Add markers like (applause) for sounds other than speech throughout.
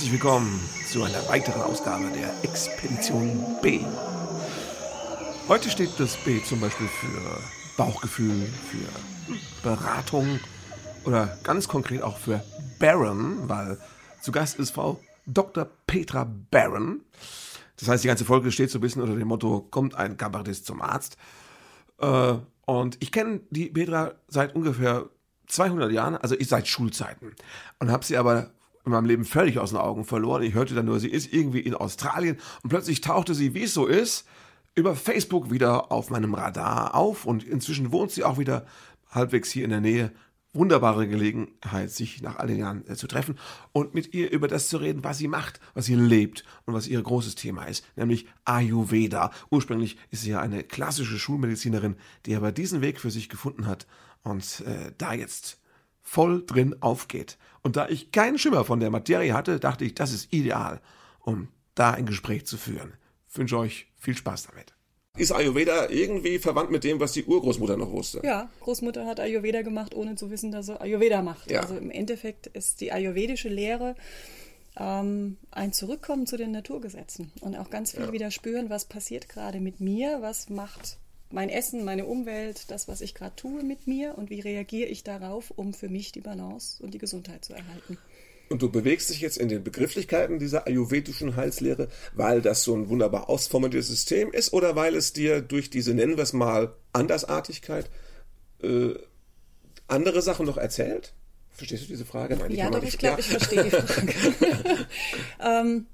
herzlich willkommen zu einer weiteren Ausgabe der Expedition B. Heute steht das B zum Beispiel für Bauchgefühl, für Beratung oder ganz konkret auch für Baron, weil zu Gast ist Frau Dr. Petra Baron. Das heißt, die ganze Folge steht so ein bisschen unter dem Motto, kommt ein Kabarettist zum Arzt. Äh, und ich kenne die Petra seit ungefähr 200 Jahren, also ich seit Schulzeiten. Und habe sie aber in meinem Leben völlig aus den Augen verloren. Ich hörte dann nur, sie ist irgendwie in Australien und plötzlich tauchte sie, wie es so ist, über Facebook wieder auf meinem Radar auf und inzwischen wohnt sie auch wieder halbwegs hier in der Nähe. Wunderbare Gelegenheit, sich nach all den Jahren äh, zu treffen und mit ihr über das zu reden, was sie macht, was sie lebt und was ihr großes Thema ist, nämlich Ayurveda. Ursprünglich ist sie ja eine klassische Schulmedizinerin, die aber diesen Weg für sich gefunden hat und äh, da jetzt voll drin aufgeht. Und da ich keinen Schimmer von der Materie hatte, dachte ich, das ist ideal, um da ein Gespräch zu führen. Ich wünsche euch viel Spaß damit. Ist Ayurveda irgendwie verwandt mit dem, was die Urgroßmutter noch wusste? Ja, Großmutter hat Ayurveda gemacht, ohne zu wissen, dass sie Ayurveda macht. Ja. Also im Endeffekt ist die ayurvedische Lehre ähm, ein Zurückkommen zu den Naturgesetzen und auch ganz viel ja. wieder spüren, was passiert gerade mit mir, was macht mein Essen, meine Umwelt, das, was ich gerade tue mit mir und wie reagiere ich darauf, um für mich die Balance und die Gesundheit zu erhalten. Und du bewegst dich jetzt in den Begrifflichkeiten dieser ayurvedischen Heilslehre, weil das so ein wunderbar ausformuliertes System ist oder weil es dir durch diese, nennen wir es mal, Andersartigkeit äh, andere Sachen noch erzählt? Verstehst du diese Frage? Nein, ja, doch, ich glaube, ich verstehe die Frage. (laughs) (laughs) ähm,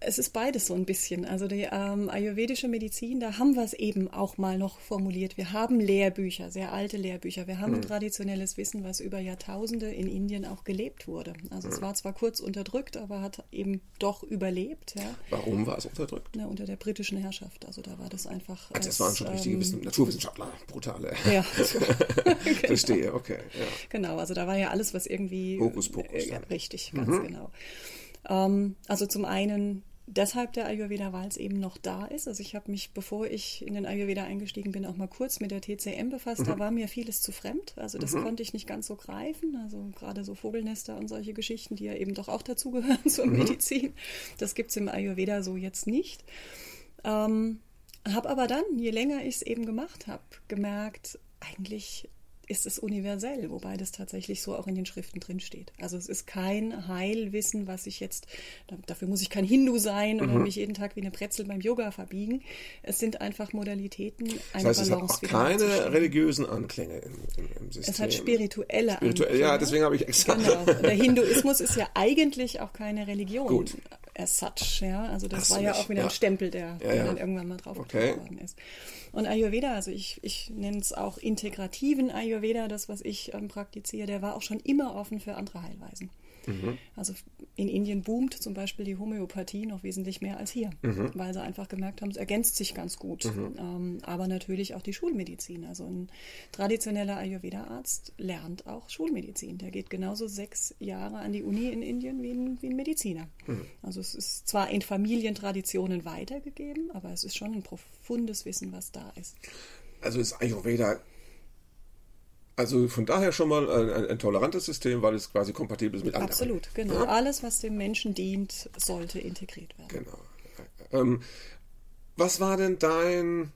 es ist beides so ein bisschen. Also die ähm, ayurvedische Medizin, da haben wir es eben auch mal noch formuliert. Wir haben Lehrbücher, sehr alte Lehrbücher. Wir haben mhm. traditionelles Wissen, was über Jahrtausende in Indien auch gelebt wurde. Also mhm. es war zwar kurz unterdrückt, aber hat eben doch überlebt. Ja. Warum war es unterdrückt? Na, unter der britischen Herrschaft. Also da war das einfach. Also das waren schon richtige ähm, Naturwissenschaftler, brutale. (laughs) Ja. (laughs) genau. Verstehe, okay. Ja. Genau, also da war ja alles, was irgendwie. Hokus Pokus. Äh, richtig, ganz mhm. genau. Ähm, also zum einen deshalb der Ayurveda, weil es eben noch da ist. Also ich habe mich, bevor ich in den Ayurveda eingestiegen bin, auch mal kurz mit der TCM befasst. Mhm. Da war mir vieles zu fremd. Also das mhm. konnte ich nicht ganz so greifen. Also gerade so Vogelnester und solche Geschichten, die ja eben doch auch dazugehören (laughs) zur mhm. Medizin. Das gibt es im Ayurveda so jetzt nicht. Ähm, habe aber dann, je länger ich es eben gemacht habe, gemerkt, eigentlich ist es universell, wobei das tatsächlich so auch in den Schriften drin steht. Also es ist kein Heilwissen, was ich jetzt, dafür muss ich kein Hindu sein oder mhm. mich jeden Tag wie eine Brezel beim Yoga verbiegen. Es sind einfach Modalitäten, eine das heißt, Balance es hat auch keine religiösen Anklänge im, im, im, System. Es hat spirituelle Spirituell, Anklänge. Ja, deswegen habe ich extra. Genau. Der Hinduismus ist ja eigentlich auch keine Religion. Gut. As such, ja. Also das Hast war ja auch wieder ja. ein Stempel, der, ja, ja. dann irgendwann mal drauf okay. geworden ist. Und Ayurveda, also ich, ich nenne es auch integrativen Ayurveda, das, was ich ähm, praktiziere, der war auch schon immer offen für andere Heilweisen. Mhm. Also in Indien boomt zum Beispiel die Homöopathie noch wesentlich mehr als hier, mhm. weil sie einfach gemerkt haben, es ergänzt sich ganz gut. Mhm. Ähm, aber natürlich auch die Schulmedizin. Also ein traditioneller Ayurveda-Arzt lernt auch Schulmedizin. Der geht genauso sechs Jahre an die Uni in Indien wie ein, wie ein Mediziner. Mhm. Also es ist zwar in Familientraditionen weitergegeben, aber es ist schon ein profundes Wissen, was da ist. Also ist Ayurveda also von daher schon mal ein, ein, tolerantes System, weil es quasi kompatibel ist mit anderen. Absolut, genau. Ja? Alles, was dem Menschen dient, sollte integriert werden. Genau. Ähm, was war denn dein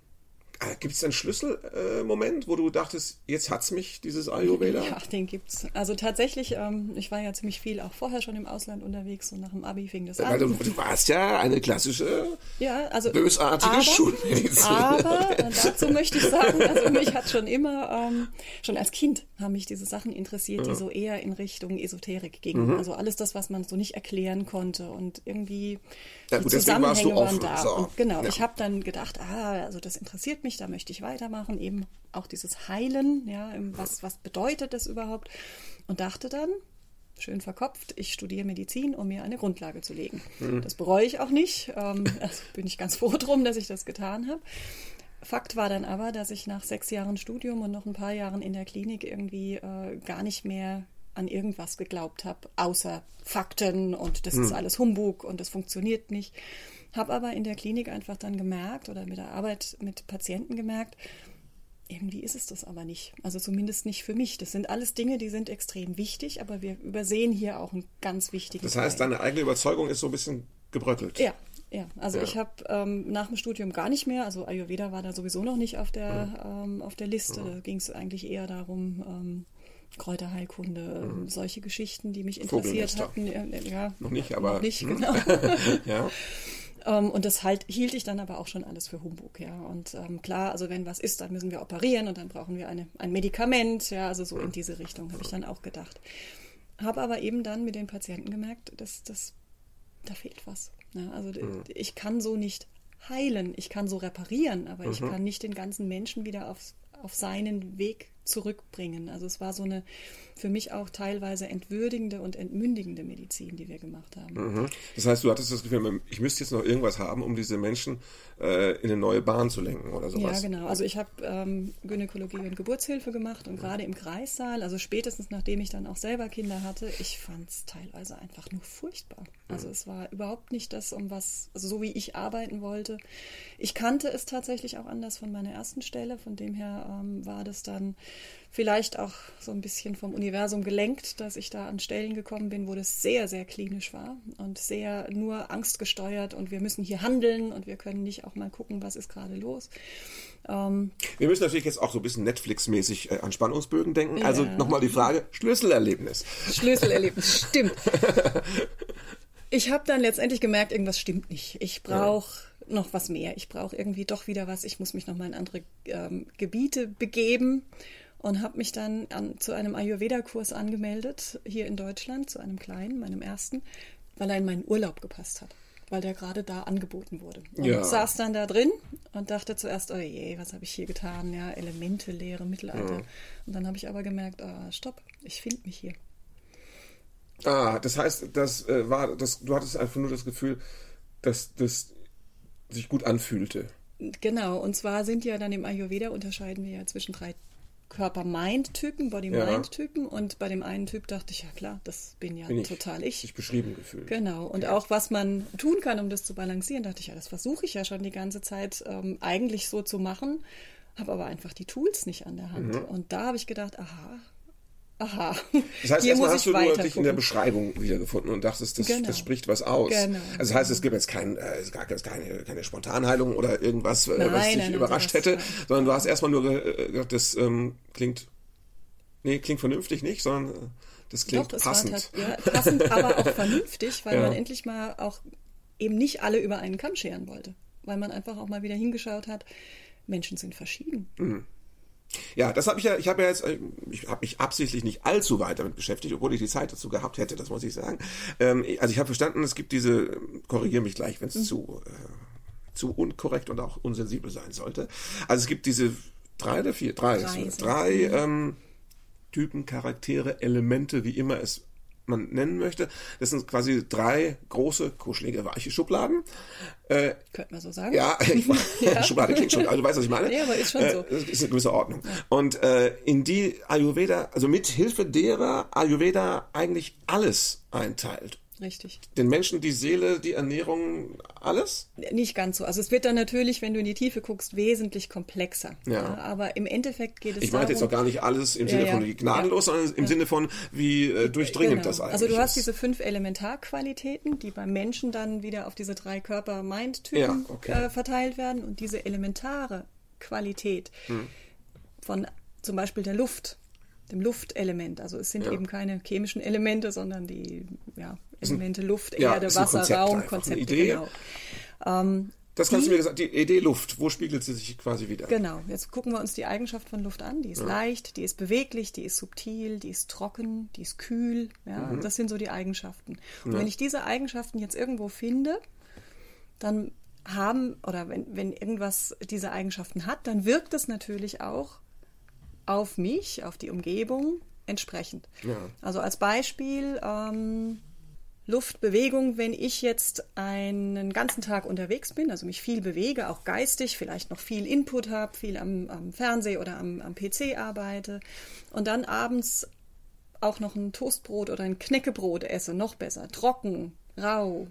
Gibt es einen Schlüsselmoment, äh, wo du dachtest, jetzt hat es mich, dieses Ayurveda? (laughs) Ja, den gibt es. Also tatsächlich, ähm, ich war ja ziemlich viel auch vorher schon im Ausland unterwegs und nach dem Abi fing das an. Du, du warst ja eine klassische, ja, also, bösartige aber, Schulmedizin. Aber (laughs) dazu möchte ich sagen, also mich hat schon immer, ähm, schon als Kind haben mich diese Sachen interessiert, ja. die so eher in Richtung Esoterik gingen. Mhm. Also alles das, was man so nicht erklären konnte und irgendwie ja, gut, die Zusammenhänge waren da. So. Und genau, ja. ich habe dann gedacht, ah, also das interessiert mich, da möchte ich weitermachen, eben auch dieses Heilen, ja, was, was bedeutet das überhaupt? Und dachte dann, schön verkopft, ich studiere Medizin, um mir eine Grundlage zu legen. Mhm. Das bereue ich auch nicht. Ähm, (laughs) also bin ich ganz froh drum, dass ich das getan habe. Fakt war dann aber, dass ich nach sechs Jahren Studium und noch ein paar Jahren in der Klinik irgendwie äh, gar nicht mehr an irgendwas geglaubt habe, außer Fakten und das hm. ist alles Humbug und das funktioniert nicht. Habe aber in der Klinik einfach dann gemerkt oder mit der Arbeit mit Patienten gemerkt, irgendwie ist es das aber nicht. Also zumindest nicht für mich. Das sind alles Dinge, die sind extrem wichtig, aber wir übersehen hier auch einen ganz wichtigen Das heißt, Teil. deine eigene Überzeugung ist so ein bisschen gebröckelt. Ja, ja, also ja. ich habe ähm, nach dem Studium gar nicht mehr, also Ayurveda war da sowieso noch nicht auf der, mhm. ähm, auf der Liste. Mhm. Da ging es eigentlich eher darum, ähm, Kräuterheilkunde, mhm. solche Geschichten, die mich interessiert hatten. Ja, noch nicht, aber. Noch nicht, hm. genau. (laughs) ja. (laughs) Ähm, und das halt, hielt ich dann aber auch schon alles für Humbug, ja. Und ähm, klar, also wenn was ist, dann müssen wir operieren und dann brauchen wir eine, ein Medikament, ja, also so in diese Richtung habe ich dann auch gedacht. Habe aber eben dann mit den Patienten gemerkt, dass das, da fehlt was. Ja, also mhm. ich kann so nicht heilen, ich kann so reparieren, aber mhm. ich kann nicht den ganzen Menschen wieder aufs, auf seinen Weg zurückbringen. Also es war so eine für mich auch teilweise entwürdigende und entmündigende Medizin, die wir gemacht haben. Mhm. Das heißt, du hattest das Gefühl, ich müsste jetzt noch irgendwas haben, um diese Menschen äh, in eine neue Bahn zu lenken oder sowas. Ja, genau. Also ich habe ähm, Gynäkologie und Geburtshilfe gemacht und gerade im Kreissaal, also spätestens nachdem ich dann auch selber Kinder hatte, ich fand es teilweise einfach nur furchtbar. Also mhm. es war überhaupt nicht das, um was, also so wie ich arbeiten wollte. Ich kannte es tatsächlich auch anders von meiner ersten Stelle, von dem her ähm, war das dann vielleicht auch so ein bisschen vom Universum gelenkt, dass ich da an Stellen gekommen bin, wo das sehr, sehr klinisch war und sehr nur angstgesteuert und wir müssen hier handeln und wir können nicht auch mal gucken, was ist gerade los. Ähm, wir müssen natürlich jetzt auch so ein bisschen Netflix-mäßig äh, an Spannungsbögen denken. Ja. Also nochmal die Frage, Schlüsselerlebnis. Schlüsselerlebnis, stimmt. (laughs) Ich habe dann letztendlich gemerkt, irgendwas stimmt nicht. Ich brauche ja. noch was mehr. Ich brauche irgendwie doch wieder was. Ich muss mich noch mal in andere ähm, Gebiete begeben und habe mich dann an, zu einem Ayurveda-Kurs angemeldet, hier in Deutschland, zu einem kleinen, meinem ersten, weil er in meinen Urlaub gepasst hat, weil der gerade da angeboten wurde. Und ja. saß dann da drin und dachte zuerst, oh je, was habe ich hier getan? Ja, Elemente, Lehre, Mittelalter. Ja. Und dann habe ich aber gemerkt, oh, stopp, ich finde mich hier. Ah, das heißt, das äh, war, das, du hattest einfach nur das Gefühl, dass das sich gut anfühlte. Genau, und zwar sind ja dann im Ayurveda unterscheiden wir ja zwischen drei Körper-Mind-Typen, Body-Mind-Typen. Ja. Und bei dem einen Typ dachte ich, ja klar, das bin ja bin ich, total ich. Ich beschrieben gefühlt. Genau. Und okay. auch was man tun kann, um das zu balancieren, dachte ich, ja, das versuche ich ja schon die ganze Zeit ähm, eigentlich so zu machen, habe aber einfach die Tools nicht an der Hand. Mhm. Und da habe ich gedacht, aha, aha. Das heißt, erstmal hast du nur dich in der Beschreibung wiedergefunden und dachtest, das, genau. das spricht was aus. Genau. Also das heißt, es gibt jetzt kein, äh, gar keine, keine Spontanheilung oder irgendwas, äh, nein, was dich nein, überrascht hätte, sondern du hast erstmal nur äh, gesagt, das ähm, klingt, nee, klingt vernünftig nicht, sondern äh, das klingt Doch, passend. ja, passend, aber auch (laughs) vernünftig, weil ja. man endlich mal auch eben nicht alle über einen Kamm scheren wollte. Weil man einfach auch mal wieder hingeschaut hat, Menschen sind verschieden. Mhm. Ja, das habe ich ja, ich habe ja jetzt, äh, ich habe mich absichtlich nicht allzu weit damit beschäftigt, obwohl ich die Zeit dazu gehabt hätte, das muss ich sagen. Ähm, also ich habe verstanden, es gibt diese, korrigiere mich gleich, wenn es mhm. zu, äh, zu unkorrekt und auch unsensibel sein sollte. Also es gibt diese drei oder vier, drei, drei, drei ähm, Typen, Charaktere, Elemente, wie immer es man nennen möchte. Das sind quasi drei große, kuschelige, weiche Schubladen. Äh, Könnte man so sagen. Ja, (laughs) ich, ja. Schublade klingt schon, also du weißt, was ich meine. Ja, aber ist schon äh, so. Das ist eine gewisse Ordnung. Und äh, in die Ayurveda, also mit Hilfe derer Ayurveda eigentlich alles einteilt Richtig. Den Menschen die Seele, die Ernährung, alles? Nicht ganz so. Also es wird dann natürlich, wenn du in die Tiefe guckst, wesentlich komplexer. Ja. ja aber im Endeffekt geht es Ich meine jetzt auch gar nicht alles im Sinne ja, von wie gnadenlos, sondern im Sinne von wie äh, durchdringend genau. das eigentlich Also du hast diese fünf Elementarqualitäten, die beim Menschen dann wieder auf diese drei Körper-Mind-Typen okay. äh, verteilt werden. Und diese elementare Qualität hm. von zum Beispiel der Luft, dem Luftelement. Also es sind ja. eben keine chemischen Elemente, sondern die ja, Elemente Luft, ja, Erde, Wasser, Konzept Raum, Konzepte. Idee. Genau. Ähm, das kannst die, du mir gesagt, die Idee Luft, wo spiegelt sie sich quasi wieder? Genau, jetzt gucken wir uns die Eigenschaft von Luft an. Die ist ja. leicht, die ist beweglich, die ist subtil, die ist trocken, die ist kühl. Ja, mhm. Das sind so die Eigenschaften. Und wenn ich diese Eigenschaften jetzt irgendwo finde, dann haben, oder wenn, wenn irgendwas diese Eigenschaften hat, dann wirkt es natürlich auch auf mich, auf die Umgebung entsprechend. Ja. Also als Beispiel ähm, Luftbewegung, wenn ich jetzt einen ganzen Tag unterwegs bin, also mich viel bewege, auch geistig, vielleicht noch viel Input habe, viel am, am Fernseh oder am, am PC arbeite und dann abends auch noch ein Toastbrot oder ein Knäckebrot esse, noch besser, trocken, rau,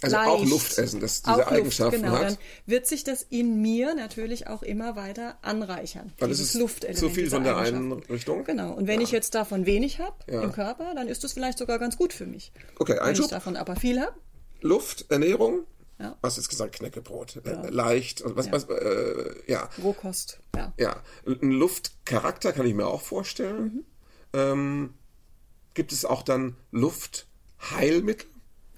also leicht. auch Luft essen, das diese auch Eigenschaften Luft, genau. hat. Dann wird sich das in mir natürlich auch immer weiter anreichern. Weil es ist Luftelement, zu viel von der einen Richtung. Genau. Und wenn ja. ich jetzt davon wenig habe ja. im Körper, dann ist das vielleicht sogar ganz gut für mich. Okay, Einschub. Wenn ich davon aber viel habe. Luft, Ernährung. Ja. Was jetzt gesagt, Knäckebrot, ja. leicht und was, ja. was äh, ja. Rohkost, ja. Ja, ein Luftcharakter kann ich mir auch vorstellen. Mhm. Ähm, gibt es auch dann Luftheilmittel?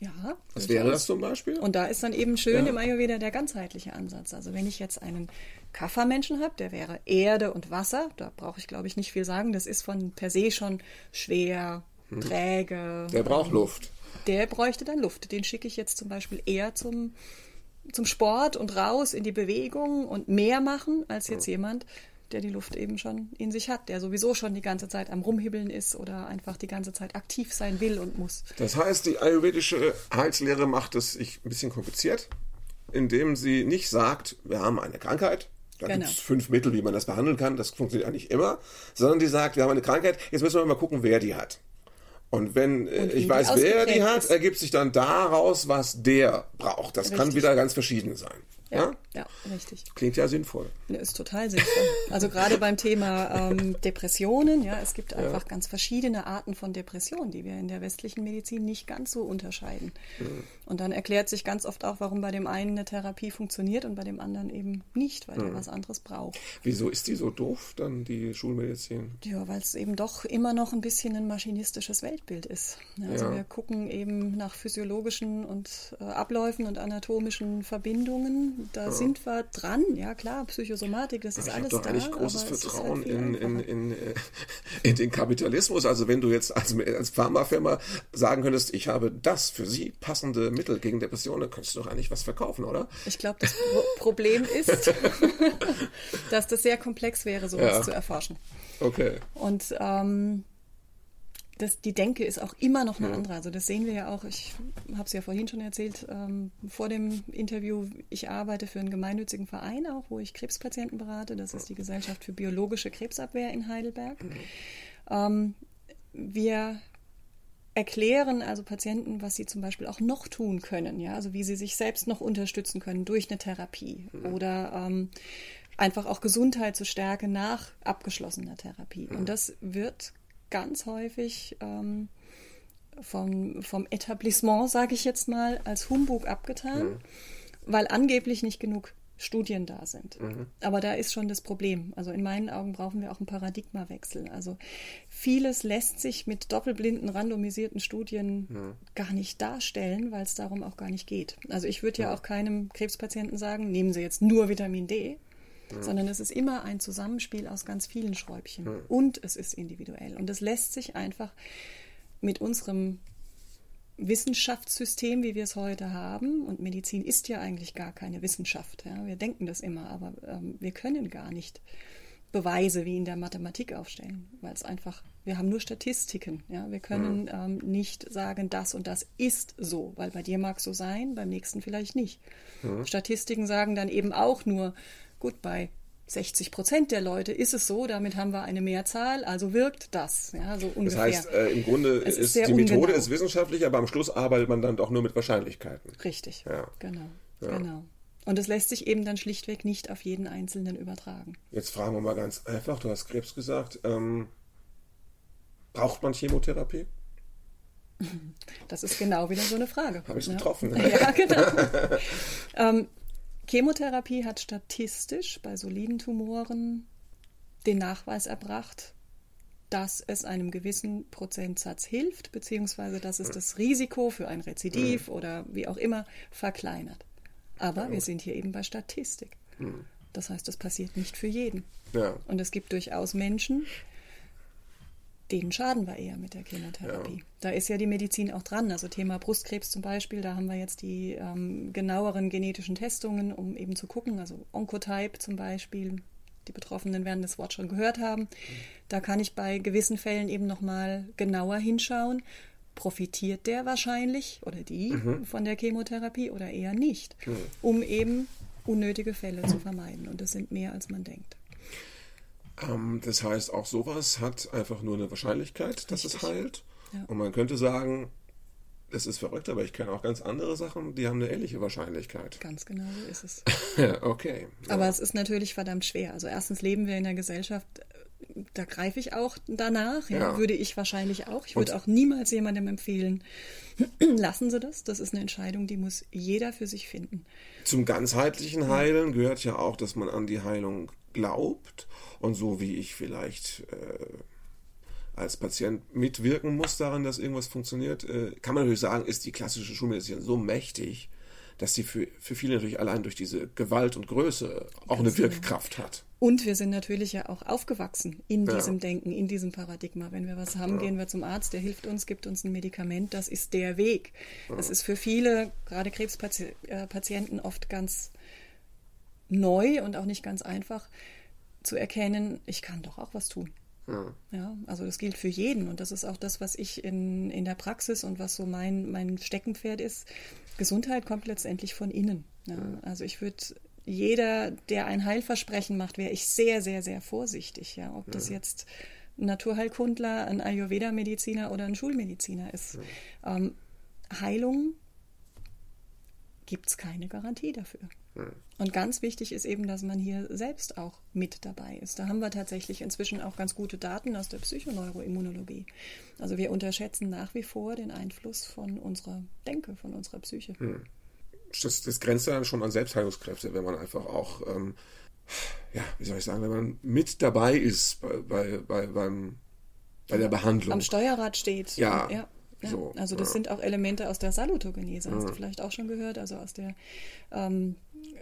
Ja. Was wäre das zum Beispiel? Und da ist dann eben schön ja. im Ayurveda der ganzheitliche Ansatz. Also wenn ich jetzt einen Kaffermenschen habe, der wäre Erde und Wasser, da brauche ich glaube ich nicht viel sagen, das ist von per se schon schwer, hm. träge. Der braucht ähm, Luft. Der bräuchte dann Luft. Den schicke ich jetzt zum Beispiel eher zum, zum Sport und raus in die Bewegung und mehr machen als jetzt ja. jemand, der die Luft eben schon in sich hat, der sowieso schon die ganze Zeit am Rumhibbeln ist oder einfach die ganze Zeit aktiv sein will und muss. Das heißt, die ayurvedische Heilslehre macht es sich ein bisschen kompliziert, indem sie nicht sagt, wir haben eine Krankheit, da genau. gibt es fünf Mittel, wie man das behandeln kann, das funktioniert eigentlich immer, sondern die sagt, wir haben eine Krankheit, jetzt müssen wir mal gucken, wer die hat. Und wenn äh, und ich weiß, wer die hat, ergibt sich dann daraus, was der braucht. Das Richtig. kann wieder ganz verschieden sein. Ja, ja, richtig. Klingt ja sinnvoll. Ist total sinnvoll. Also gerade beim Thema ähm, Depressionen, ja, es gibt einfach ja. ganz verschiedene Arten von Depressionen, die wir in der westlichen Medizin nicht ganz so unterscheiden. Mhm. Und dann erklärt sich ganz oft auch, warum bei dem einen eine Therapie funktioniert und bei dem anderen eben nicht, weil mhm. der was anderes braucht. Wieso ist die so doof, dann die Schulmedizin? Ja, weil es eben doch immer noch ein bisschen ein maschinistisches Weltbild ist. Also ja. wir gucken eben nach physiologischen und äh, Abläufen und anatomischen Verbindungen da ja. sind wir dran. Ja, klar, Psychosomatik, das ist ich alles doch da. Ich habe großes Vertrauen halt in, in, in, äh, (laughs) in, den Kapitalismus. Also wenn du jetzt als, als Pharmafirma sagen könntest, ich habe das für Sie passende Mittel gegen Depressionen, könntest du doch eigentlich was verkaufen, oder? Ich glaube, das Pro (laughs) Problem ist, (laughs) dass das sehr komplex wäre, sowas ja. zu erforschen. Okay. Und ähm, das, die Denke ist auch immer noch eine andere. Also das sehen wir ja auch, ich habe es ja vorhin schon erzählt, ähm, vor dem Interview, ich arbeite für einen gemeinnützigen Verein auch, wo ich Krebspatienten berate. Das ist die Gesellschaft für biologische Krebsabwehr in Heidelberg. Mhm. Ähm, wir erklären also Patienten, was sie zum Beispiel auch noch tun können, ja, also wie sie sich selbst noch unterstützen können durch eine Therapie mhm. oder ähm, einfach auch Gesundheit zu stärken nach abgeschlossener Therapie. Mhm. Und das wird ganz häufig ähm, vom, vom Etablissement, sage ich jetzt mal, als Humbug abgetan, mhm. weil angeblich nicht genug Studien da sind. Mhm. Aber da ist schon das Problem. Also in meinen Augen brauchen wir auch einen Paradigmawechsel. Also vieles lässt sich mit doppelblinden, randomisierten Studien mhm. gar nicht darstellen, weil es darum auch gar nicht geht. Also ich würde ja auch keinem Krebspatienten sagen, nehmen Sie jetzt nur Vitamin D, Mhm. sondern es ist immer ein Zusammenspiel aus ganz vielen Schräubchen mhm. und es ist individuell. Und es lässt sich einfach mit unserem Wissenschaftssystem, wie wir es heute haben, und Medizin ist ja eigentlich gar keine Wissenschaft. Ja? Wir denken das immer, aber ähm, wir können gar nicht Beweise wie in der Mathematik aufstellen, weil es einfach, wir haben nur Statistiken. Ja? Wir können mhm. ähm, nicht sagen, das und das ist so, weil bei dir mag es so sein, beim nächsten vielleicht nicht. Mhm. Statistiken sagen dann eben auch nur, Gut, bei 60 Prozent der Leute ist es so, damit haben wir eine Mehrzahl, also wirkt das. Ja, so ungefähr. Das heißt, äh, im Grunde ist, ist die ungenau. Methode ist wissenschaftlich, aber am Schluss arbeitet man dann doch nur mit Wahrscheinlichkeiten. Richtig, ja. genau, ja. genau. Und es lässt sich eben dann schlichtweg nicht auf jeden Einzelnen übertragen. Jetzt fragen wir mal ganz einfach, du hast Krebs gesagt, ähm, braucht man Chemotherapie? Das ist genau wieder so eine Frage. Habe ich es getroffen. (laughs) Ja, genau. (laughs) ähm, Chemotherapie hat statistisch bei soliden Tumoren den Nachweis erbracht, dass es einem gewissen Prozentsatz hilft, beziehungsweise dass es das Risiko für ein Rezidiv mhm. oder wie auch immer verkleinert. Aber ja. wir sind hier eben bei Statistik. Mhm. Das heißt, das passiert nicht für jeden. Ja. Und es gibt durchaus Menschen, denen schaden wir eher mit der Chemotherapie. Ja. Da ist ja die Medizin auch dran. Also Thema Brustkrebs zum Beispiel, da haben wir jetzt die ähm, genaueren genetischen Testungen, um eben zu gucken, also Oncotype zum Beispiel. Die Betroffenen werden das Wort schon gehört haben. Da kann ich bei gewissen Fällen eben nochmal genauer hinschauen. Profitiert der wahrscheinlich oder die mhm. von der Chemotherapie oder eher nicht, mhm. um eben unnötige Fälle zu vermeiden. Und das sind mehr, als man denkt. Ähm, das heißt, auch sowas hat einfach nur eine Wahrscheinlichkeit, dass Richtig. es heilt. Ja. Und man könnte sagen, das ist verrückt, aber ich kenne auch ganz andere Sachen, die haben eine ähnliche Wahrscheinlichkeit. Ganz genau so ist es. (laughs) okay. Ja. Aber es ist natürlich verdammt schwer. Also erstens leben wir in einer Gesellschaft, da greife ich auch danach, ja, ja. würde ich wahrscheinlich auch. Ich würde auch niemals jemandem empfehlen, (clears throat) lassen Sie das. Das ist eine Entscheidung, die muss jeder für sich finden. Zum ganzheitlichen Heilen gehört ja auch, dass man an die Heilung glaubt und so wie ich vielleicht äh, als Patient mitwirken muss daran, dass irgendwas funktioniert, äh, kann man natürlich sagen, ist die klassische Schulmedizin so mächtig, dass sie für, für viele natürlich allein durch diese Gewalt und Größe auch Ganz eine Wirkkraft genau. hat. Und wir sind natürlich ja auch aufgewachsen in ja. diesem Denken, in diesem Paradigma. Wenn wir was haben, ja. gehen wir zum Arzt, der hilft uns, gibt uns ein Medikament. Das ist der Weg. Ja. Das ist für viele, gerade Krebspatienten, oft ganz neu und auch nicht ganz einfach zu erkennen, ich kann doch auch was tun. Ja. ja. also das gilt für jeden und das ist auch das, was ich in, in der Praxis und was so mein, mein Steckenpferd ist. Gesundheit kommt letztendlich von innen. Ja. Also ich würde jeder, der ein Heilversprechen macht, wäre ich sehr, sehr, sehr vorsichtig. Ja, ob das jetzt ein Naturheilkundler, ein Ayurveda-Mediziner oder ein Schulmediziner ist. Ähm, Heilung gibt es keine Garantie dafür. Hm. Und ganz wichtig ist eben, dass man hier selbst auch mit dabei ist. Da haben wir tatsächlich inzwischen auch ganz gute Daten aus der Psychoneuroimmunologie. Also wir unterschätzen nach wie vor den Einfluss von unserer Denke, von unserer Psyche. Hm. Das, das, grenzt dann schon an Selbstheilungskräfte, wenn man einfach auch, ähm, ja, wie soll ich sagen, wenn man mit dabei ist bei, bei, bei, beim, bei der Behandlung. Am Steuerrad steht. Ja. ja. Ja, so, also das ja. sind auch Elemente aus der Salutogenese, hast ja. du vielleicht auch schon gehört, also aus der ähm,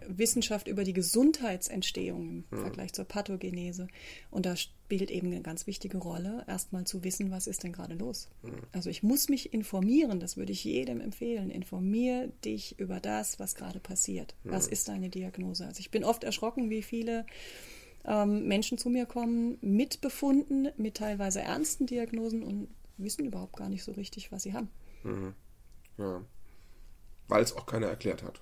Wissenschaft über die Gesundheitsentstehung im Vergleich zur Pathogenese. Und da spielt eben eine ganz wichtige Rolle, erstmal zu wissen, was ist denn gerade los. Also ich muss mich informieren, das würde ich jedem empfehlen. Informier dich über das, was gerade passiert. Was ist deine Diagnose? Also ich bin oft erschrocken, wie viele ähm, Menschen zu mir kommen mit Befunden, mit teilweise ernsten Diagnosen und wissen überhaupt gar nicht so richtig, was sie haben. Mhm. Ja. Weil es auch keiner erklärt hat.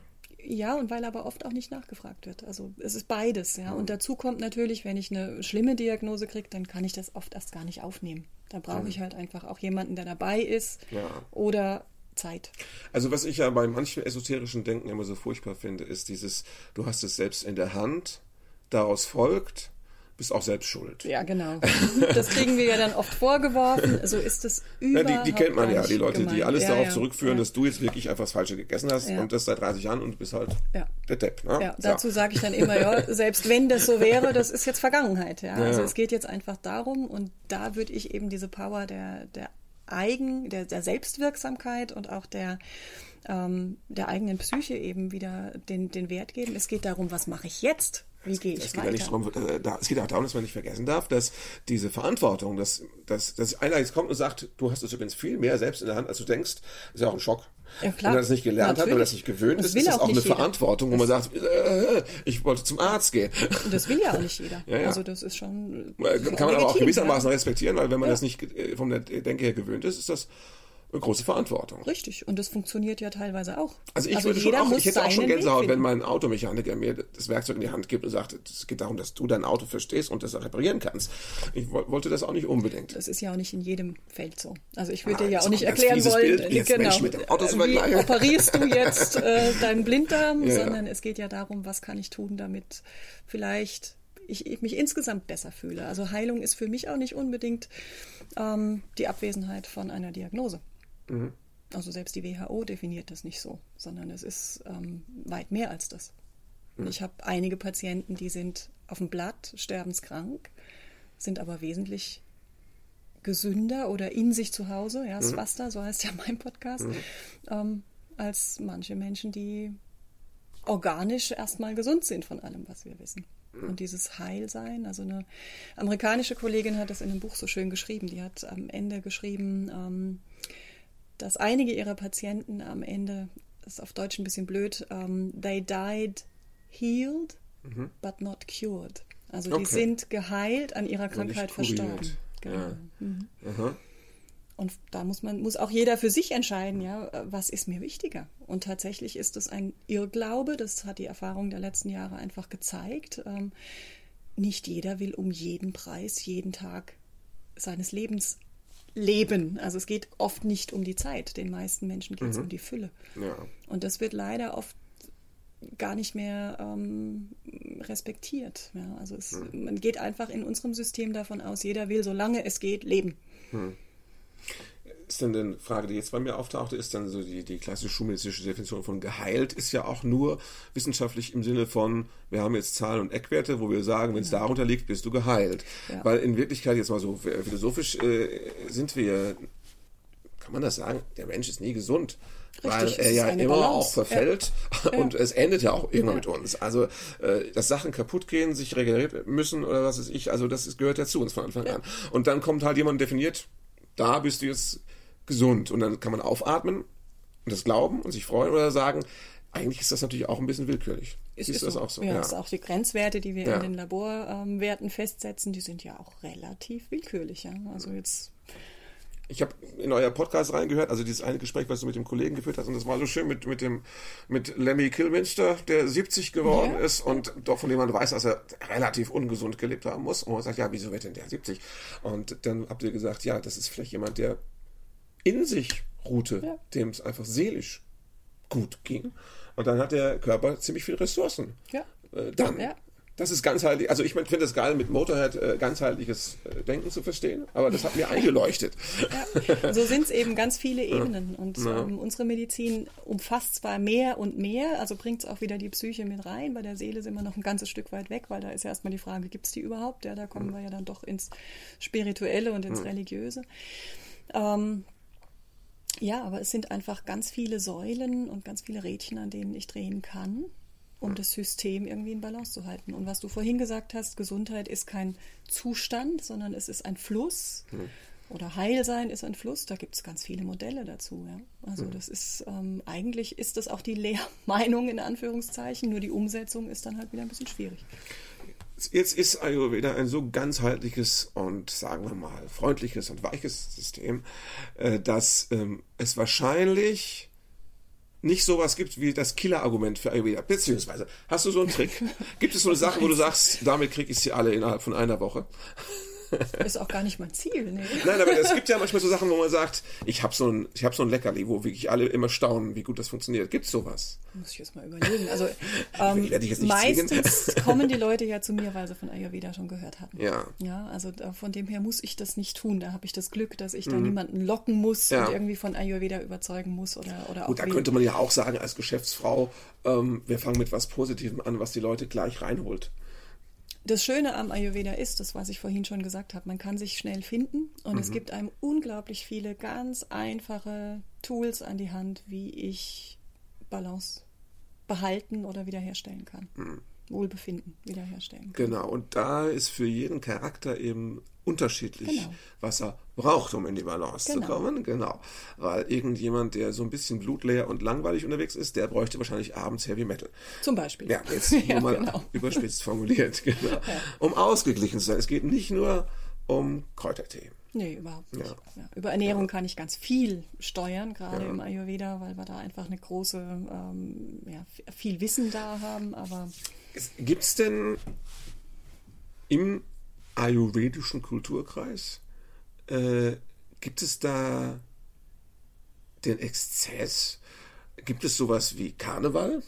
Ja, und weil aber oft auch nicht nachgefragt wird. Also es ist beides, ja. Mhm. Und dazu kommt natürlich, wenn ich eine schlimme Diagnose kriege, dann kann ich das oft erst gar nicht aufnehmen. Da brauche mhm. ich halt einfach auch jemanden, der dabei ist ja. oder Zeit. Also was ich ja bei manchen esoterischen Denken immer so furchtbar finde, ist dieses, du hast es selbst in der Hand, daraus folgt, bist auch selbst schuld. Ja, genau. Das kriegen wir ja dann oft vorgeworfen. So ist es überhaupt ja, die, die kennt man ja, die Leute, gemeint. die alles ja, darauf ja, zurückführen, dass du jetzt wirklich einfach das Falsche gegessen hast und das seit 30 Jahren und bist halt der Depp. Ne? Ja, dazu sage ich dann immer, ja, selbst wenn das so wäre, das ist jetzt Vergangenheit. Ja? Also es geht jetzt einfach darum und da würde ich eben diese Power der, der Eigen, der, der Selbstwirksamkeit und auch der ähm, der eigenen Psyche eben wieder den, den Wert geben. Es geht darum, was mache ich jetzt? Gehe ich es geht weiter? nicht darum, äh, da, es geht auch darum, dass man nicht vergessen darf, dass diese Verantwortung, dass, dass, dass einer jetzt kommt und sagt, du hast es übrigens viel mehr selbst in der Hand, als du denkst, ist ja auch ein Schock. Ja, klar. Wenn man das nicht gelernt Natürlich. hat, wenn man das nicht gewöhnt das ist, ist das auch, eine jeder. Verantwortung, wo man sagt, äh, ich wollte zum Arzt gehen. Und das will ja auch nicht jeder. (laughs) Ja, ja. Also das ist schon. Kann man aber auch gewissermaßen respektieren, weil wenn man das nicht äh, vom Denke her gewöhnt ist, ist das große Verantwortung. Richtig, und das funktioniert ja teilweise auch. Also ich also würde schon auch, ich hätte auch schon Gänsehaut, wenn mein Automechaniker mir das Werkzeug in die Hand gibt und sagt, es geht darum, dass du dein Auto verstehst und das reparieren kannst. Ich wollte das auch nicht unbedingt. Das ist ja auch nicht in jedem Feld so. Also ich würde ah, dir ja auch nicht erklären wollen, Bild, genau, mit dem Auto wie operierst du jetzt äh, deinen Blinddarm, (laughs) ja, sondern ja. es geht ja darum, was kann ich tun, damit vielleicht ich, ich, mich insgesamt besser fühle. Also Heilung ist für mich auch nicht unbedingt ähm, die Abwesenheit von einer Diagnose. Mhm. Also selbst die WHO definiert das nicht so, sondern es ist ähm, weit mehr als das. Mhm. Ich habe einige Patienten, die sind auf dem Blatt sterbenskrank, sind aber wesentlich gesünder oder in sich zu Hause, ja, mhm. Swasta, so heißt ja mein Podcast, mhm. ähm, als manche Menschen, die organisch erstmal gesund sind von allem, was wir wissen. Mhm. Und dieses Heilsein, also eine amerikanische Kollegin hat das in einem Buch so schön geschrieben, die hat am Ende geschrieben, ähm, dass einige ihrer Patienten am Ende, das ist auf Deutsch ein bisschen blöd, um, ähm, they died healed, mhm. but not cured. Also okay. die sind geheilt, an ihrer Krankheit verstorben. Genau. Ja. Mhm. Und da muss man, muss auch jeder für sich entscheiden, ja, was ist mir wichtiger? Und tatsächlich ist es ein Irrglaube, das hat die Erfahrung der letzten Jahre einfach gezeigt. Ähm, nicht jeder will um jeden Preis jeden Tag seines Lebens Leben. Also es geht oft nicht um die Zeit. Den meisten Menschen geht es mhm. um die Fülle. Ja. Und das wird leider oft gar nicht mehr ähm, respektiert. Ja, also es, mhm. man geht einfach in unserem System davon aus, jeder will, solange es geht, leben. Mhm ist denn eine Frage, die jetzt bei mir auftauchte, ist dann so die, die klassische schulmedizinische Definition von geheilt, ist ja auch nur wissenschaftlich im Sinne von, wir haben jetzt Zahlen und Eckwerte, wo wir sagen, wenn es ja. darunter liegt, bist du geheilt. Ja. Weil in Wirklichkeit, jetzt mal so philosophisch, äh, sind wir, kann man das sagen, der Mensch ist nie gesund. Richtig, weil er ja immer Balance. auch verfällt ja. (laughs) und es endet ja auch irgendwann mit uns. Also, äh, dass Sachen kaputt gehen, sich regeneriert müssen oder was weiß ich, also das gehört ja zu uns von Anfang an. Und dann kommt halt jemand definiert, da bist du jetzt gesund. Und dann kann man aufatmen und das glauben und sich freuen oder sagen, eigentlich ist das natürlich auch ein bisschen willkürlich. Ist, ist das so. auch so? Ja, ja. Ist auch die Grenzwerte, die wir ja. in den Laborwerten festsetzen, die sind ja auch relativ willkürlich. Ja? Also jetzt ich habe in euer Podcast reingehört, also dieses eine Gespräch, was du mit dem Kollegen geführt hast, und das war so schön mit, mit dem mit Lemmy Kilminster, der 70 geworden ja. ist und doch von dem man weiß, dass er relativ ungesund gelebt haben muss. Und man sagt, ja, wieso wird denn der 70? Und dann habt ihr gesagt, ja, das ist vielleicht jemand, der in sich ruhte, ja. dem es einfach seelisch gut ging. Und dann hat der Körper ziemlich viele Ressourcen. Ja. Äh, dann. Ja. Das ist ganzheitlich, also ich finde es geil, mit Motorhead äh, ganzheitliches äh, Denken zu verstehen, aber das hat mir (laughs) eingeleuchtet. Ja, so sind es eben ganz viele Ebenen. Und ähm, unsere Medizin umfasst zwar mehr und mehr, also bringt es auch wieder die Psyche mit rein. Bei der Seele sind wir noch ein ganzes Stück weit weg, weil da ist ja erstmal die Frage, gibt es die überhaupt? Ja, da kommen mhm. wir ja dann doch ins Spirituelle und ins mhm. Religiöse. Ähm, ja, aber es sind einfach ganz viele Säulen und ganz viele Rädchen, an denen ich drehen kann, um das System irgendwie in Balance zu halten. Und was du vorhin gesagt hast, Gesundheit ist kein Zustand, sondern es ist ein Fluss. Hm. Oder Heilsein ist ein Fluss, da gibt es ganz viele Modelle dazu. Ja? Also hm. das ist, ähm, eigentlich ist das auch die Lehrmeinung in Anführungszeichen, nur die Umsetzung ist dann halt wieder ein bisschen schwierig. Jetzt ist Ayurveda ein so ganzheitliches und sagen wir mal freundliches und weiches System, äh, dass ähm, es wahrscheinlich nicht sowas gibt wie das Killer-Argument für Ayurveda. Beziehungsweise, hast du so einen Trick? Gibt es so eine Sache, wo du (laughs) sagst, damit krieg ich sie alle innerhalb von einer Woche? Ist auch gar nicht mein Ziel, ne? Nein, aber es gibt ja manchmal so Sachen, wo man sagt, ich habe so ein, ich habe so ein Leckerli, wo wirklich alle immer staunen, wie gut das funktioniert. Gibt's sowas? Muss ich jetzt mal überlegen. Also (laughs) ähm, meistens (laughs) kommen die Leute ja zu mir, weil sie von Ayurveda schon gehört hatten. Ja. Ja, also von dem her muss ich das nicht tun. Da habe ich das Glück, dass ich mhm. da niemanden locken muss ja. und irgendwie von Ayurveda überzeugen muss oder oder Gut, da könnte man ja auch sagen als Geschäftsfrau, ähm, wir fangen mit was Positivem an, was die Leute gleich reinholt das Schöne am Ayurveda ist, das, was ich vorhin schon gesagt habe, man kann sich schnell finden und mhm. es gibt einem unglaublich viele ganz einfache Tools an die Hand, wie ich Balance behalten oder wiederherstellen kann. Mhm. Wohlbefinden wiederherstellen kann. Genau, und da ist für jeden Charakter eben unterschiedlich, genau. was er braucht, um in die Balance genau. zu kommen. Genau. Weil irgendjemand, der so ein bisschen blutleer und langweilig unterwegs ist, der bräuchte wahrscheinlich abends Heavy Metal. Zum Beispiel. Ja, jetzt (laughs) nur ja, mal genau. überspitzt formuliert. (laughs) Genau. Ja. Um ausgeglichen zu sein. Es geht nicht nur um Kräutertee. Nee, überhaupt nicht. Ja. Über Ernährung kann ich ganz viel steuern, gerade im Ayurveda, weil wir da einfach eine große, ähm, ja, viel Wissen da haben. Aber gibt es denn im ayurvedischen Kulturkreis, äh, gibt es da den Exzess? Gibt es sowas wie Karneval?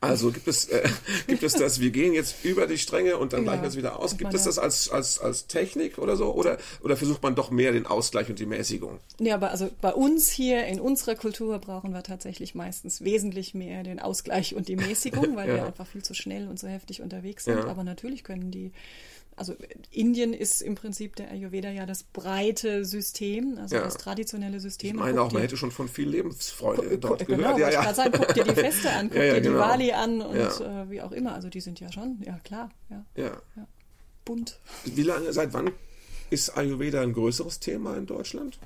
Also gibt es, äh, (laughs) gibt es das, wir gehen jetzt über die Stränge und dann ja, gleichen wir es wieder aus. Gibt es das als, als, als Technik oder so? Oder, oder versucht man doch mehr den Ausgleich und die Mäßigung? Ja, aber also bei uns hier in unserer Kultur brauchen wir tatsächlich meistens wesentlich mehr den Ausgleich und die Mäßigung, (laughs) weil ja. wir einfach viel zu schnell und so heftig unterwegs sind. Ja. Aber natürlich können die also Indien ist im Prinzip der Ayurveda ja das breite System, also ja. das traditionelle System. Ich meine auch, man hätte schon von viel Lebensfreude dort genau, gehört. Ja, ja. Sagen, guck dir die Feste an, (laughs) guck ja, dir genau. Diwali an und äh, wie auch immer. Also die sind ja schon, ja klar, ja. ja. Bunt. Wie lange, seit wann ist Ayurveda ein größeres Thema in Deutschland?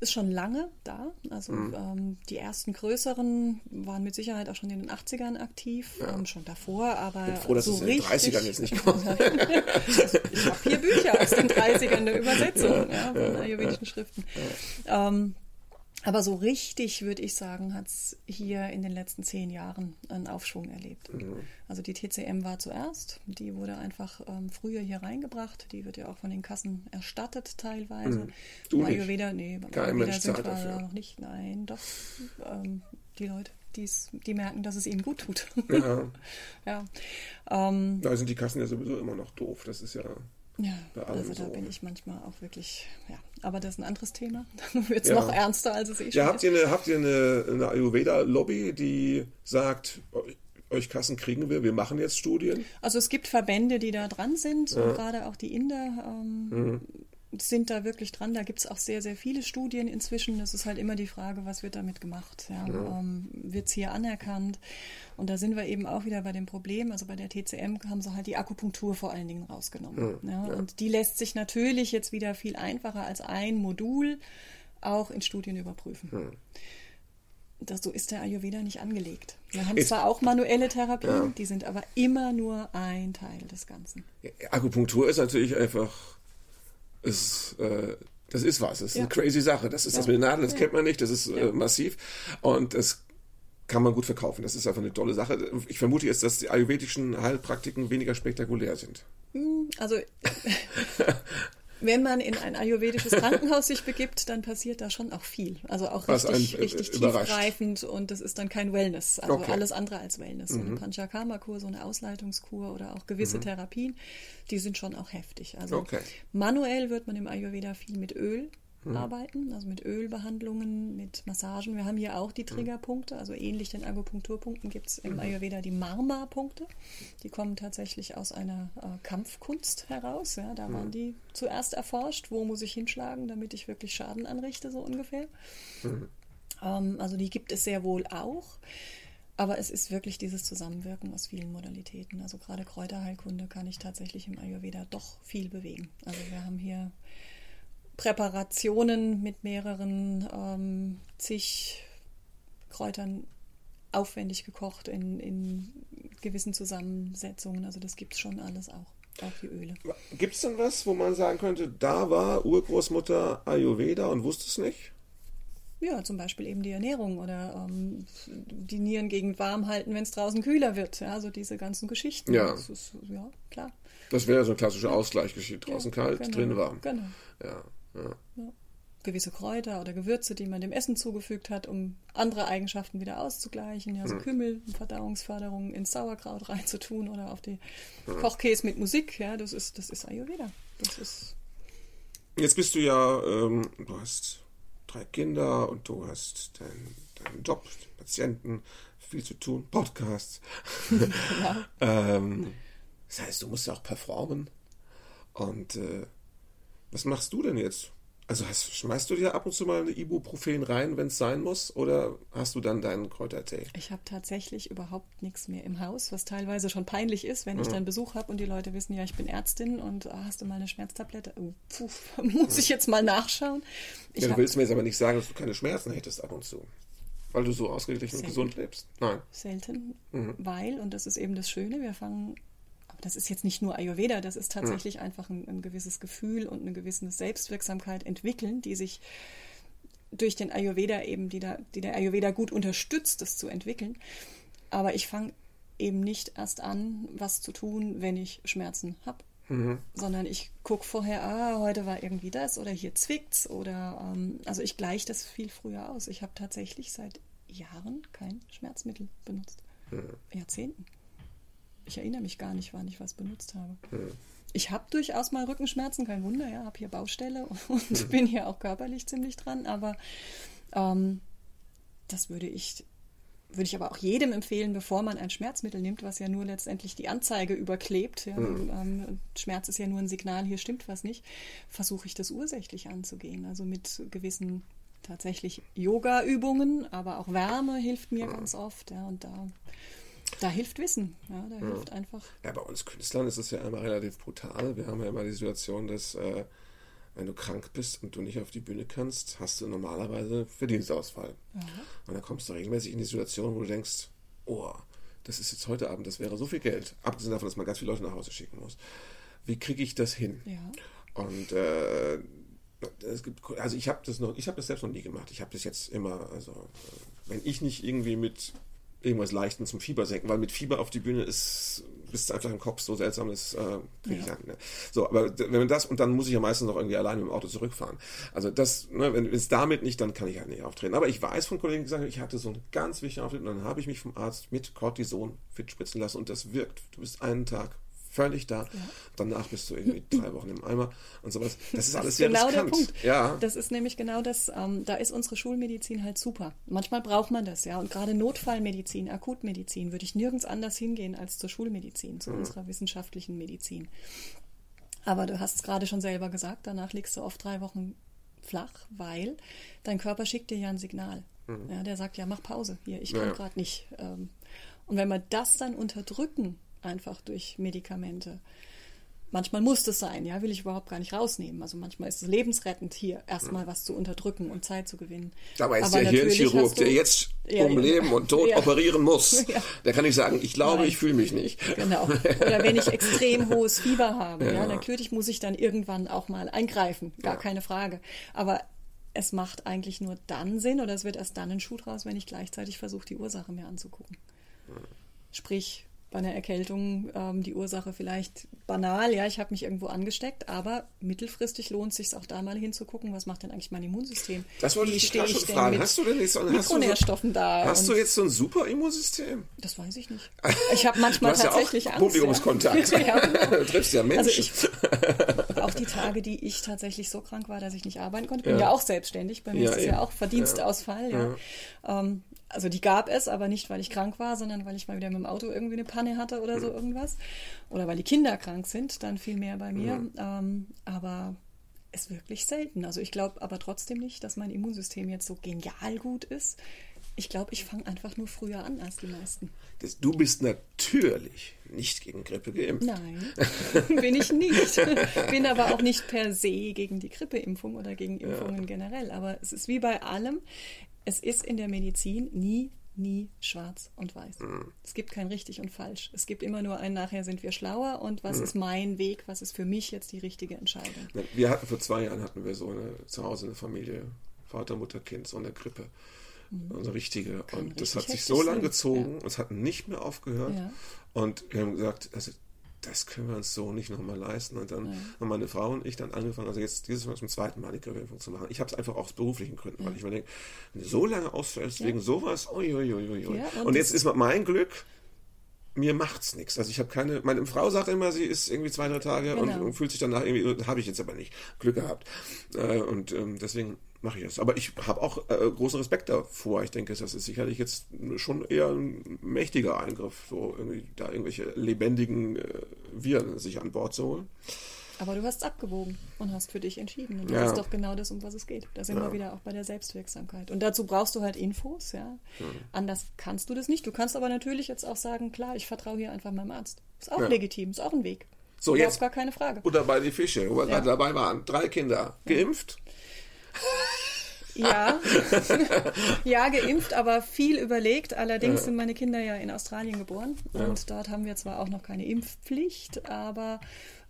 Ist schon lange da. Also mhm. ähm, die ersten größeren waren mit Sicherheit auch schon in den 80ern aktiv, ja. ähm, schon davor, aber. Ich bin froh, dass so es in den 30ern jetzt nicht (laughs) kommt. ich habe hier Bücher aus den 30ern der Übersetzung ja, von ayurvedischen Schriften. Ähm, Aber so richtig, würde ich sagen, hat es hier in den letzten zehn Jahren einen Aufschwung erlebt. Mhm. Also die TCM war zuerst, die wurde einfach ähm, früher hier reingebracht, die wird ja auch von den Kassen erstattet teilweise. Mhm. Du Ayurveda, nee, Kein Ayurveda sind wir dafür. noch nicht, nein, doch ähm, die Leute, die's, die merken, dass es ihnen gut tut. Ja. (laughs) ja. Ähm, da sind die Kassen ja sowieso immer noch doof, das ist ja ja, also da so. bin ich manchmal auch wirklich, ja. Aber das ist ein anderes Thema. (laughs) Dann wird es ja. noch ernster, als es eh schon ja, habt ihr eine, habt ihr eine, eine Ayurveda-Lobby, die sagt, euch Kassen kriegen wir, wir machen jetzt Studien? Also es gibt Verbände, die da dran sind, ja. und gerade auch die Inder ähm, mhm sind da wirklich dran. Da gibt es auch sehr, sehr viele Studien inzwischen. Das ist halt immer die Frage, was wird damit gemacht? Ja? ja. Ähm, wird es hier anerkannt? Und da sind wir eben auch wieder bei dem Problem. Also bei der TCM haben sie halt die Akupunktur vor allen Dingen rausgenommen. Ja. Und die lässt sich natürlich jetzt wieder viel einfacher als ein Modul auch in Studien überprüfen. Das, so ist der Ayurveda nicht angelegt. Wir haben ist, zwar auch manuelle Therapien, ja. die sind aber immer nur ein Teil des Ganzen. Akupunktur ist natürlich einfach ist, äh, das ist was. Das ist ja. eine crazy Sache. Das ist ja. das mit den Nadeln, das ja. kennt man nicht, das ist äh, massiv. Und das kann man gut verkaufen. Das ist einfach eine tolle Sache. Ich vermute jetzt, dass die ayurvedischen Heilpraktiken weniger spektakulär sind. Also (laughs) (laughs) wenn man in ein ayurvedisches Krankenhaus sich begibt, dann passiert da schon auch viel. Also auch richtig, ein, äh, richtig tiefgreifend und das ist dann kein Wellness. Also okay. alles andere als Wellness. Mhm. So eine mhm. Panchakarma-Kur, so eine Ausleitungskur oder auch gewisse mhm. Therapien, die sind schon auch heftig. Also okay. manuell wird man im Ayurveda viel mit Öl hm. arbeiten, also mit Ölbehandlungen, mit Massagen. Wir haben hier auch die hm. Triggerpunkte, also ähnlich den Akupunkturpunkten gibt es im mhm. Ayurveda die Marma-Punkte. Die kommen tatsächlich aus einer äh, Kampfkunst heraus. Ja, da hm. waren die zuerst erforscht, wo muss ich hinschlagen, damit ich wirklich Schaden anrichte, so ungefähr. Mhm. Ähm, also die gibt es sehr wohl auch. Aber es ist wirklich dieses Zusammenwirken aus vielen Modalitäten. Also gerade Kräuterheilkunde kann ich tatsächlich im Ayurveda doch viel bewegen. Also wir haben hier Präparationen mit mehreren ähm, zig Kräutern aufwendig gekocht in, in gewissen Zusammensetzungen. Also das gibt es schon alles auch. Auch die Öle. Gibt es denn was, wo man sagen könnte, da war Urgroßmutter Ayurveda und wusste es nicht? Ja, zum Beispiel eben die Ernährung oder ähm, die Nieren gegen warm halten, wenn es draußen kühler wird. Ja, also diese ganzen Geschichten. Ja, das ist, ja klar. Das wäre so ein klassischer Ausgleichsgeschichte. Draußen ja, kalt, genau, drin warm. Genau. Ja. Ja. Ja. Gewisse Kräuter oder Gewürze, die man dem Essen zugefügt hat, um andere Eigenschaften wieder auszugleichen. Ja, so mhm. Kümmel, Verdauungsförderung ins Sauerkraut (laughs) reinzutun oder auf die ja. Kochkäse mit Musik. Ja, das ist, das ist Ayurveda. Das ist Jetzt bist du ja, ähm, du hast drei Kinder und du hast deinen, deinen Job, Patienten, viel zu tun, Podcasts. (laughs) (laughs) ähm, das heißt, du musst ja auch performen. Und äh, was machst du denn jetzt? Also hast, schmeißt du dir ab und zu mal eine Ibuprofen rein, wenn es sein muss, oder hast du dann deinen Kräutertee? Ich habe tatsächlich überhaupt nichts mehr im Haus, was teilweise schon peinlich ist, wenn mhm. ich dann Besuch habe und die Leute wissen, ja, ich bin Ärztin und ah, hast du mal eine Schmerztablette? Oh, puh, (laughs) muss ich jetzt mal nachschauen. Ich ja, du willst mir jetzt aber nicht sagen, dass du keine Schmerzen hättest ab und zu. Weil du so ausgeglichen und gesund lebst. Nein. Selten, mhm. weil, und das ist eben das Schöne, wir fangen das ist jetzt nicht nur Ayurveda, das ist tatsächlich ja. einfach ein, ein, gewisses Gefühl und eine gewisse Selbstwirksamkeit entwickeln, die sich durch den Ayurveda eben, die, da, die der Ayurveda gut unterstützt, das zu entwickeln. Aber ich fange eben nicht erst an, was zu tun, wenn ich Schmerzen habe. Mhm. Sondern ich gucke vorher, ah, heute war irgendwie das oder hier zwickt's oder ähm, also ich gleiche das viel früher aus. Ich habe tatsächlich seit Jahren kein Schmerzmittel benutzt. Mhm. Jahrzehnten ich erinnere mich gar nicht, wann ich was benutzt habe. Hm. Ich habe durchaus mal Rückenschmerzen, kein Wunder, ja, habe hier Baustelle (laughs) und hm. bin hier auch körperlich ziemlich dran, aber ähm, das würde ich, würde ich aber auch jedem empfehlen, bevor man ein Schmerzmittel nimmt, was ja nur letztendlich die Anzeige überklebt. Ja, mhm. ähm, Schmerz ist ja nur ein Signal, hier stimmt was nicht, versuche ich das ursächlich anzugehen. Also mit gewissen tatsächlich Yoga-Übungen, aber auch Wärme hilft mir mhm. ganz oft. Ja, und da da hilft Wissen, ja, da hilft ja. einfach. Ja, bei uns Künstlern ist es ja immer relativ brutal. Wir haben ja immer die Situation, dass äh, wenn du krank bist und du nicht auf die Bühne kannst, hast du normalerweise Verdienstausfall. Ja. Und dann kommst du regelmäßig in die Situation, wo du denkst, oh, das ist jetzt heute Abend, das wäre so viel Geld, abgesehen davon, dass man ganz viele Leute nach Hause schicken muss. Wie kriege ich das hin? Ja. Und äh, es gibt, also ich habe das noch, ich habe das selbst noch nie gemacht. Ich habe das jetzt immer, also wenn ich nicht irgendwie mit irgendwas Leichten zum Fieber senken, weil mit Fieber auf die Bühne ist, bist du einfach im Kopf so seltsam, das äh, kriege ich ja. an. Ne? So, aber wenn man das, und dann muss ich ja meistens noch irgendwie alleine mit dem Auto zurückfahren. Also das, ne, wenn es damit nicht, dann kann ich halt nicht auftreten. Aber ich weiß von Kollegen, die sagen, ich hatte so einen ganz wichtigen Auftritt und dann habe ich mich vom Arzt mit Cortison fit spritzen lassen und das wirkt. Du bist einen Tag völlig da. Ja. Danach bist du irgendwie drei Wochen im Eimer und sowas. Das ist alles das ist sehr genau riskant. Der Punkt. Ja. Das ist nämlich genau das, ähm, da ist unsere Schulmedizin halt super. Manchmal braucht man das, ja. Und gerade Notfallmedizin, Akutmedizin würde ich nirgends anders hingehen als zur Schulmedizin, zu mhm. unserer wissenschaftlichen Medizin. Aber du hast es gerade schon selber gesagt, danach liegst du oft drei Wochen flach, weil dein Körper schickt dir ja ein Signal. Mhm. Ja, der sagt ja, mach Pause hier, ich kann ja. gerade nicht. Ähm. und wenn wir das dann unterdrücken, einfach durch Medikamente. Manchmal muss das sein, ja, will ich überhaupt gar nicht rausnehmen. Also manchmal ist es lebensrettend, hier erstmal was zu unterdrücken und Zeit zu gewinnen. Aber ist Aber der Hirnchirurg, der jetzt ja, um ja. Leben und Tod (laughs) ja. operieren muss, (laughs) der kann nicht sagen, ich glaube, Nein. ich fühle mich nicht. (laughs) Genau. Oder wenn ich extrem hohes Fieber habe, ja. natürlich muss ich dann irgendwann auch mal eingreifen, gar keine Frage. Aber es macht eigentlich nur dann Sinn oder es wird erst dann ein Schuh draus, wenn ich gleichzeitig versuche, die Ursache mir anzugucken. Sprich, bei einer Erkältung ähm, die Ursache vielleicht banal, ja, ich habe mich irgendwo angesteckt, aber mittelfristig lohnt es sich auch da mal hinzugucken, was macht denn eigentlich mein Immunsystem? Das wollte Wie ich dich schon fragen. Hast du denn jetzt so, Mikronährstoffen da? Hast du jetzt so ein super Immunsystem? Das weiß ich nicht. (laughs) Ich habe manchmal tatsächlich ja auch Angst. Publikumskontakt. Ja. (laughs) ja, genau. (laughs) Du triffst ja Menschen. Also ich, auch die Tage, die ich tatsächlich so krank war, dass ich nicht arbeiten konnte, bin ja, ja auch selbstständig. Bei mir ist es ja auch Verdienstausfall. Ja. Ähm, also die gab es, aber nicht, weil ich krank war, sondern weil ich mal wieder mit dem Auto irgendwie eine Panne hatte oder so irgendwas. Oder weil die Kinder krank sind, dann viel mehr bei mir. Mhm. Ähm, aber ist wirklich selten. Also ich glaube aber trotzdem nicht, dass mein Immunsystem jetzt so genial gut ist. Ich glaube, ich fange einfach nur früher an als die meisten. Das, du bist natürlich nicht gegen Grippe geimpft. Nein, (laughs) bin ich nicht. bin aber auch nicht per se gegen die Grippeimpfung oder gegen Impfungen ja. generell. Aber es ist wie bei allem es ist in der Medizin nie, nie schwarz und weiß. Mhm. Es gibt kein richtig und falsch. Es gibt immer nur ein nachher sind wir schlauer und was mhm. ist mein Weg, was ist für mich jetzt die richtige Entscheidung. Wir hatten vor zwei Jahren hatten wir so eine zu Hause eine Familie, Vater, Mutter, Kind, so eine Grippe. Mhm. So eine richtige. Kann und das hat sich so lange gezogen ja. und es hat nicht mehr aufgehört. Ja. Und wir haben gesagt, also das können wir uns so nicht nochmal leisten. Und dann ja. haben meine Frau und ich dann angefangen, also jetzt dieses Mal zum zweiten Mal die Grippeimpfung zu machen. Ich habe es einfach aus beruflichen Gründen, ja. weil ich mir denke, wenn du so lange ausfällst ja. wegen sowas, uiuiuiui. Ja, und, und jetzt ist mein Glück, mir macht's nichts. Also ich habe keine, meine Frau sagt immer, sie ist irgendwie zwei, drei Tage genau. und, und, fühlt sich danach irgendwie, habe ich jetzt aber nicht Glück gehabt. Äh, und ähm, deswegen mache ich das. Aber ich habe auch äh, großen Respekt davor. Ich denke, das ist sicherlich jetzt schon eher ein mächtiger Eingriff, so irgendwie da irgendwelche lebendigen äh, Viren sich an Bord zu holen. Aber du hast abgewogen und hast für dich entschieden. Und das ja. ist doch genau das, um was es geht. Da sind ja. wir wieder auch bei der Selbstwirksamkeit. Und dazu brauchst du halt Infos, ja. Mhm. Anders kannst du das nicht. Du kannst aber natürlich jetzt auch sagen, klar, ich vertraue hier einfach meinem Arzt. Ist auch ja. legitim, ist auch ein Weg. So, jetzt gar keine Frage. Oder bei die Fische, wo wir gerade dabei waren. Drei Kinder geimpft. Ja, (laughs) ja, geimpft, aber viel überlegt. Allerdings ja. sind meine Kinder ja in Australien geboren ja. und dort haben wir zwar auch noch keine Impfpflicht, aber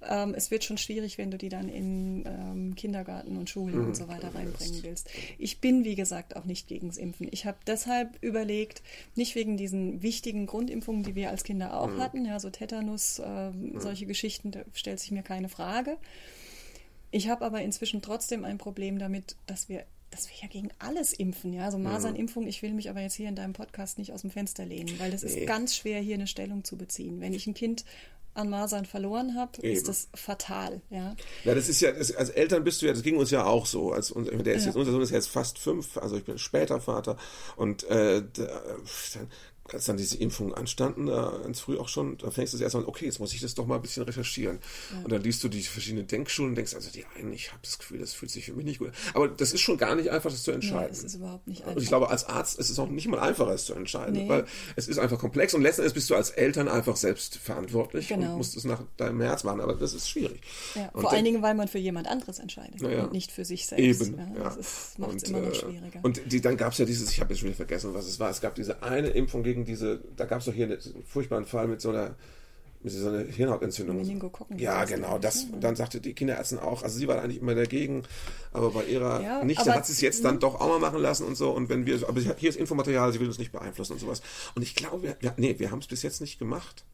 ähm, es wird schon schwierig, wenn du die dann in ähm, Kindergarten und Schulen mhm. und so weiter reinbringen willst. Ich bin, wie gesagt, auch nicht gegens Impfen. Ich habe deshalb überlegt, nicht wegen diesen wichtigen Grundimpfungen, die wir als Kinder auch mhm. hatten, ja, so Tetanus, äh, mhm. solche Geschichten, da stellt sich mir keine Frage. Ich habe aber inzwischen trotzdem ein Problem damit, dass wir dass wir ja gegen alles impfen, ja. Also Masernimpfung, ich will mich aber jetzt hier in deinem Podcast nicht aus dem Fenster lehnen, weil das nee. ist ganz schwer, hier eine Stellung zu beziehen. Wenn ich ein Kind an Masern verloren habe, ist das fatal. Ja, ja das ist ja, das, als Eltern bist du ja, das ging uns ja auch so. Als, der ist ja. jetzt, unser Sohn ist jetzt fast fünf, also ich bin später Vater und äh, da, dann als dann diese Impfungen anstanden, da ganz früh auch schon, da fängst du erstmal an, okay, jetzt muss ich das doch mal ein bisschen recherchieren. Ja. Und dann liest du die verschiedenen Denkschulen und denkst, also die einen, ich habe das Gefühl, das fühlt sich für mich nicht gut an. Aber das ist schon gar nicht einfach, das zu entscheiden. Nee, das ist überhaupt nicht einfach. Und ich glaube, als Arzt ist es auch nicht mal einfacher, es zu entscheiden, nee. weil es ist einfach komplex und letzten Endes bist du als Eltern einfach selbst verantwortlich genau. und musst es nach deinem Herz machen, aber das ist schwierig. Ja, vor allen Dingen, weil man für jemand anderes entscheidet ja. und nicht für sich selbst. Eben, ja. Das macht es immer noch äh, schwieriger. Und die, dann gab es ja dieses, ich habe jetzt schon wieder vergessen, was es war, es gab diese eine Impfung gegen diese, da gab es doch hier einen furchtbaren Fall mit so einer mit so einer Hirnhautentzündung. Ja, genau. Das, dann sagte die Kinderärztin auch, also sie war eigentlich immer dagegen, aber bei ihrer ja, Nichte hat sie es jetzt dann doch auch mal machen lassen und so. Und wenn wir, aber hier ist Infomaterial, sie will uns nicht beeinflussen und sowas. Und ich glaube, wir, wir, nee, wir haben es bis jetzt nicht gemacht.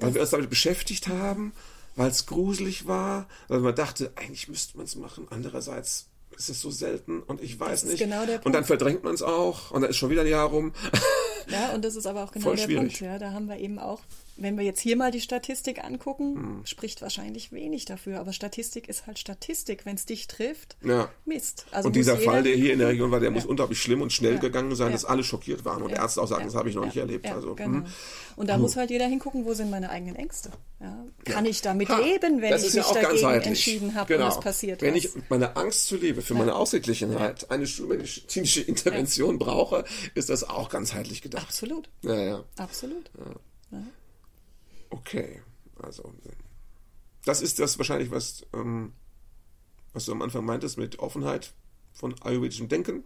Weil wir uns damit beschäftigt haben, weil es gruselig war, weil man dachte, eigentlich müsste man es machen. Andererseits ist es so selten und ich weiß nicht. Genau und dann verdrängt man es auch und dann ist schon wieder ein Jahr rum. (laughs) Ja, und das ist aber auch genau Voll der schwierig. Punkt. Ja, da haben wir eben auch wenn wir jetzt hier mal die Statistik angucken, hm. spricht wahrscheinlich wenig dafür. Aber Statistik ist halt Statistik. Wenn es dich trifft, ja. Mist. Also und dieser Fall, der hier in der Region war, der ja. muss unglaublich schlimm und schnell ja. gegangen sein, dass alle schockiert waren. Und Ärzte auch sagen, das habe ich noch nicht erlebt. also, genau. Hm. Und da hm. muss halt jeder hingucken, wo sind meine eigenen Ängste. Kann ich damit ha. leben, wenn ich mich dagegen entschieden habe genau. und es passiert Wenn was? ich meine Angst zu lebe, für meine Ausgeglichenheit, eine schulmedizinische Intervention brauche, ist das auch ganzheitlich gedacht. Absolut. Ja, ja. Absolut. Ja. Okay, also das ist das wahrscheinlich, was, ähm, was du am Anfang meintest mit Offenheit von ayurvedischem Denken.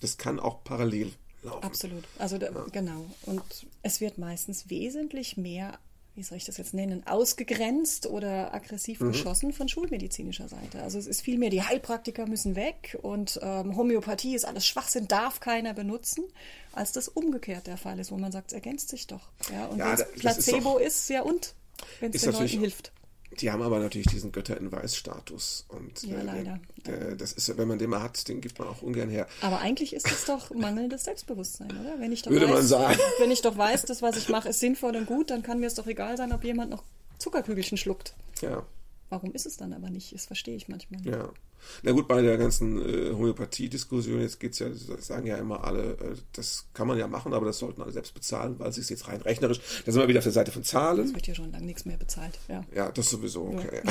Das kann auch parallel laufen. Absolut, also da, ja. genau. Und es wird meistens wesentlich mehr wie soll ich das jetzt nennen, ausgegrenzt oder aggressiv mhm. geschossen von schulmedizinischer Seite. Also es ist vielmehr, die Heilpraktiker müssen weg und ähm, Homöopathie ist alles Schwachsinn, darf keiner benutzen, als das umgekehrt der Fall ist, wo man sagt, es ergänzt sich doch. Ja, und ja, wenn es Placebo ist, doch, ist, ja und, wenn es den Leuten hilft. Die haben aber natürlich diesen Götter in Weiß-Status. Und ja, äh, leider. Der, das ist, wenn man den mal hat, den gibt man auch ungern her. Aber eigentlich ist es doch mangelndes Selbstbewusstsein, oder? Wenn ich doch Würde weiß, man sagen. (laughs) Wenn ich doch weiß, dass was ich mache, ist sinnvoll und gut, dann kann mir es doch egal sein, ob jemand noch Zuckerkügelchen schluckt. Ja. Warum ist es dann aber nicht? Das verstehe ich manchmal nicht. Ja. Na gut, bei der ganzen äh, Homöopathie-Diskussion, jetzt geht es ja, sagen ja immer alle, äh, das kann man ja machen, aber das sollten alle selbst bezahlen, weil es ist jetzt rein rechnerisch. Da sind wir wieder auf der Seite von Zahlen. Es wird ja schon lange nichts mehr bezahlt. Ja, ja das sowieso, okay.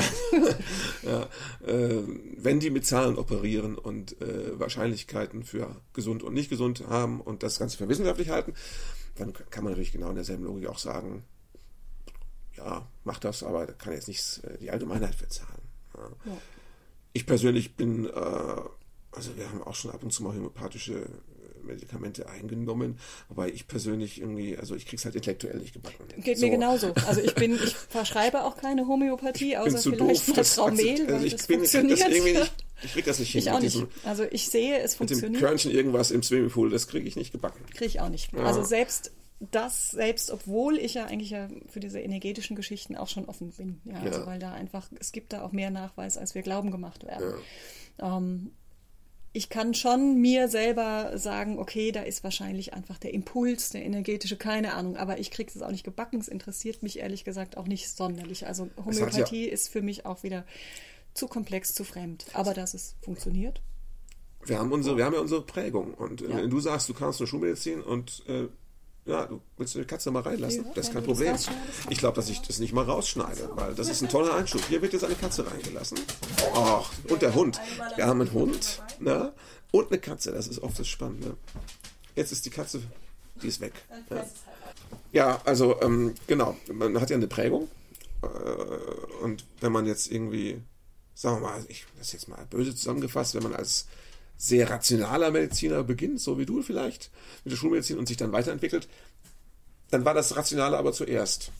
Ja. (laughs) ja äh, wenn die mit Zahlen operieren und äh, Wahrscheinlichkeiten für gesund und nicht gesund haben und das Ganze für wissenschaftlich halten, dann kann man natürlich genau in derselben Logik auch sagen, ja, macht das, aber kann jetzt nicht äh, die Allgemeinheit bezahlen. Ja. Ja. Ich persönlich bin, äh, also wir haben auch schon ab und zu mal homöopathische äh, Medikamente eingenommen, wobei ich persönlich irgendwie, also ich krieg's halt intellektuell nicht gebacken. Geht so. mir genauso. Also ich bin, ich (laughs) verschreibe auch keine Homöopathie, außer vielleicht doof, mal Traumel, also ich bin, funktioniert. Das irgendwie nicht, (laughs) ich krieg das nicht hin. Ich auch nicht. Also ich sehe, es funktioniert. Mit dem Körnchen irgendwas im Swimmingpool, das kriege ich nicht gebacken. Kriege ich auch nicht. Ja. Also selbst das selbst, obwohl ich ja eigentlich ja für diese energetischen Geschichten auch schon offen bin. Ja, also weil da einfach, es gibt da auch mehr Nachweis, als wir glauben gemacht werden. Ja. Ähm, ich kann schon mir selber sagen, okay, da ist wahrscheinlich einfach der Impuls, der energetische, keine Ahnung, aber ich kriege es auch nicht gebacken. Es interessiert mich ehrlich gesagt auch nicht sonderlich. Also Homöopathie ja, ist für mich auch wieder zu komplex, zu fremd. Aber dass es funktioniert. Wir haben unsere, wir haben ja unsere Prägung. Und äh, ja. du sagst, du kannst nur Schulmedizin und äh, ja, du willst du die Katze mal reinlassen? Ja, das ist kein Problem. Ich glaube, dass ich das nicht mal rausschneide, weil das ist ein toller Einschub. Hier wird jetzt eine Katze reingelassen. Ach, und der Hund. Wir haben einen Hund na, und eine Katze. Das ist oft das Spannende. Jetzt ist die Katze, die ist weg. Ja, ja also ähm, genau, man hat ja eine Prägung. Äh, und wenn man jetzt irgendwie, sagen wir mal, ich das jetzt mal böse zusammengefasst, wenn man als sehr rationaler Mediziner beginnt, so wie du vielleicht, mit der Schulmedizin und sich dann weiterentwickelt, dann war das Rationale aber zuerst.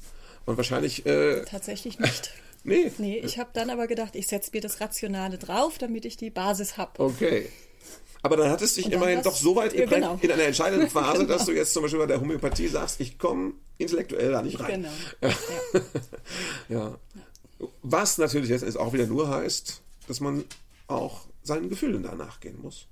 Und wahrscheinlich. Äh, Tatsächlich nicht. (laughs) nee. Nee, ich habe dann aber gedacht, ich setze mir das Rationale drauf, damit ich die Basis habe. Okay. Aber dann hat es dich immerhin doch so weit geprägt ja, genau. in einer entscheidenden (laughs) Phase, genau. dass du jetzt zum Beispiel bei der Homöopathie sagst, ich komme intellektuell da nicht rein. Genau. ja. (laughs) ja. Was natürlich jetzt auch wieder nur heißt, dass man auch seinen Gefühlen danach gehen muss.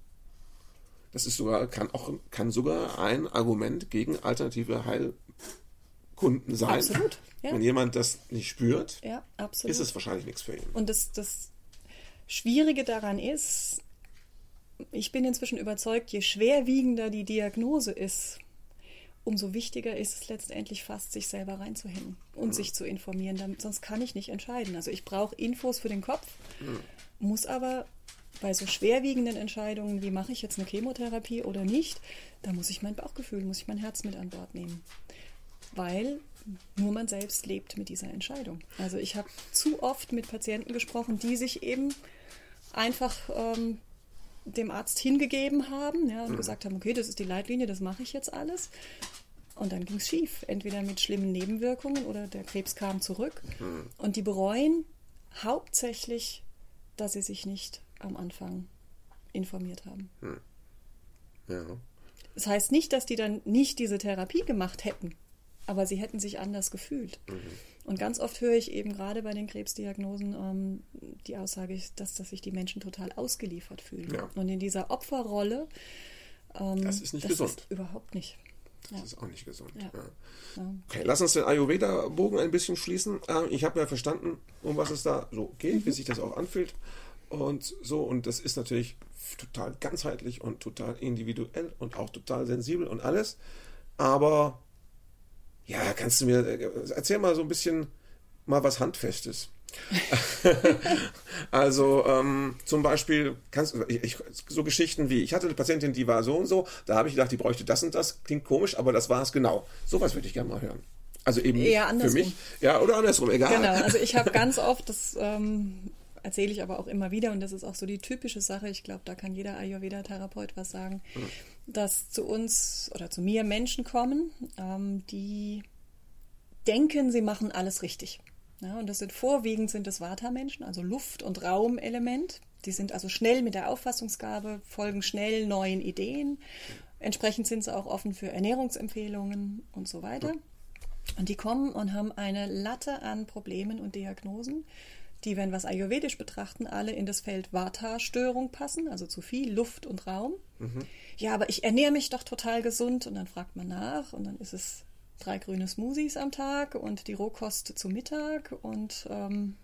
Das ist sogar, kann auch, kann sogar ein Argument gegen alternative Heilkunden sein. Absolut. Ja. Wenn jemand das nicht spürt, ja, ist es wahrscheinlich nichts für ihn. Und das, das Schwierige daran ist, ich bin inzwischen überzeugt, je schwerwiegender die Diagnose ist, umso wichtiger ist es letztendlich fast, sich selber reinzuhängen und mhm. sich zu informieren. Damit, sonst kann ich nicht entscheiden. Also ich brauche Infos für den Kopf, mhm. muss aber bei so schwerwiegenden Entscheidungen, wie mache ich jetzt eine Chemotherapie oder nicht, da muss ich mein Bauchgefühl, muss ich mein Herz mit an Bord nehmen. Weil nur man selbst lebt mit dieser Entscheidung. Also ich habe zu oft mit Patienten gesprochen, die sich eben einfach ähm, dem Arzt hingegeben haben ja, und mhm. gesagt haben, okay, das ist die Leitlinie, das mache ich jetzt alles. Und dann ging es schief, entweder mit schlimmen Nebenwirkungen oder der Krebs kam zurück. Mhm. Und die bereuen hauptsächlich, dass sie sich nicht am Anfang informiert haben. Mhm. Ja. Das heißt nicht, dass die dann nicht diese Therapie gemacht hätten, aber sie hätten sich anders gefühlt. Mhm. Und ganz oft höre ich eben gerade bei den Krebsdiagnosen ähm, die Aussage, dass, dass sich die Menschen total ausgeliefert fühlen. Ja. Und in dieser Opferrolle. Ähm, das ist nicht das gesund. Ist überhaupt nicht. Das ja. ist auch nicht gesund. Ja. Ja. Okay, lass uns den Ayurveda-Bogen ein bisschen schließen. Ähm, ich habe ja verstanden, um was es da so geht, wie sich das auch anfühlt. Und so, und das ist natürlich total ganzheitlich und total individuell und auch total sensibel und alles. Aber ja, kannst du mir, äh, erzähl mal so ein bisschen mal was Handfestes. (laughs) (laughs) also ähm, zum Beispiel kannst ich, so Geschichten wie ich hatte eine Patientin, die war so und so, da habe ich gedacht, die bräuchte das und das, klingt komisch, aber das war es genau. Sowas würde ich gerne mal hören. Also eben Eher für mich, ja oder andersrum, egal. Genau, also ich habe (laughs) ganz oft das ähm, erzähle ich aber auch immer wieder und das ist auch so die typische Sache. Ich glaube, da kann jeder Ayurveda-Therapeut was sagen, mhm. dass zu uns oder zu mir Menschen kommen, ähm, die denken, sie machen alles richtig. Ja, und das sind vorwiegend sind es Vata-Menschen, also Luft- und Raumelement. Die sind also schnell mit der Auffassungsgabe, folgen schnell neuen Ideen. Entsprechend sind sie auch offen für Ernährungsempfehlungen und so weiter. Und die kommen und haben eine Latte an Problemen und Diagnosen, die, wenn wir es ayurvedisch betrachten, alle in das Feld Vata-Störung passen, also zu viel Luft und Raum. Mhm. Ja, aber ich ernähre mich doch total gesund und dann fragt man nach und dann ist es drei grüne Smoothies am Tag und die Rohkost zu Mittag und ähm,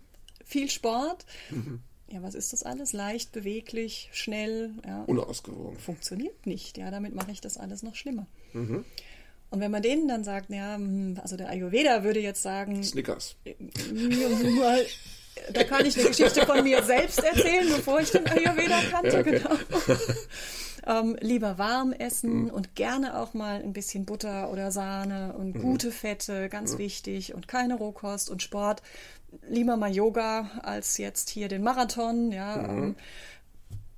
viel Sport. Mhm. Ja, was ist das alles? Leicht, beweglich, schnell. Ja, Unausgewogen. Funktioniert nicht. Ja, damit mache ich das alles noch schlimmer. Mhm. Und wenn man denen dann sagt, ja, hm, also der Ayurveda würde jetzt sagen. Snickers. Da kann ich eine Geschichte von mir selbst erzählen, bevor ich den Ayurveda kannte, ja, okay. genau. ähm, lieber warm essen mhm. und gerne auch mal ein bisschen Butter oder Sahne und mhm. gute Fette, ganz mhm. wichtig, und keine Rohkost und Sport. Lieber mal Yoga als jetzt hier den Marathon, ja. Mhm. Ähm,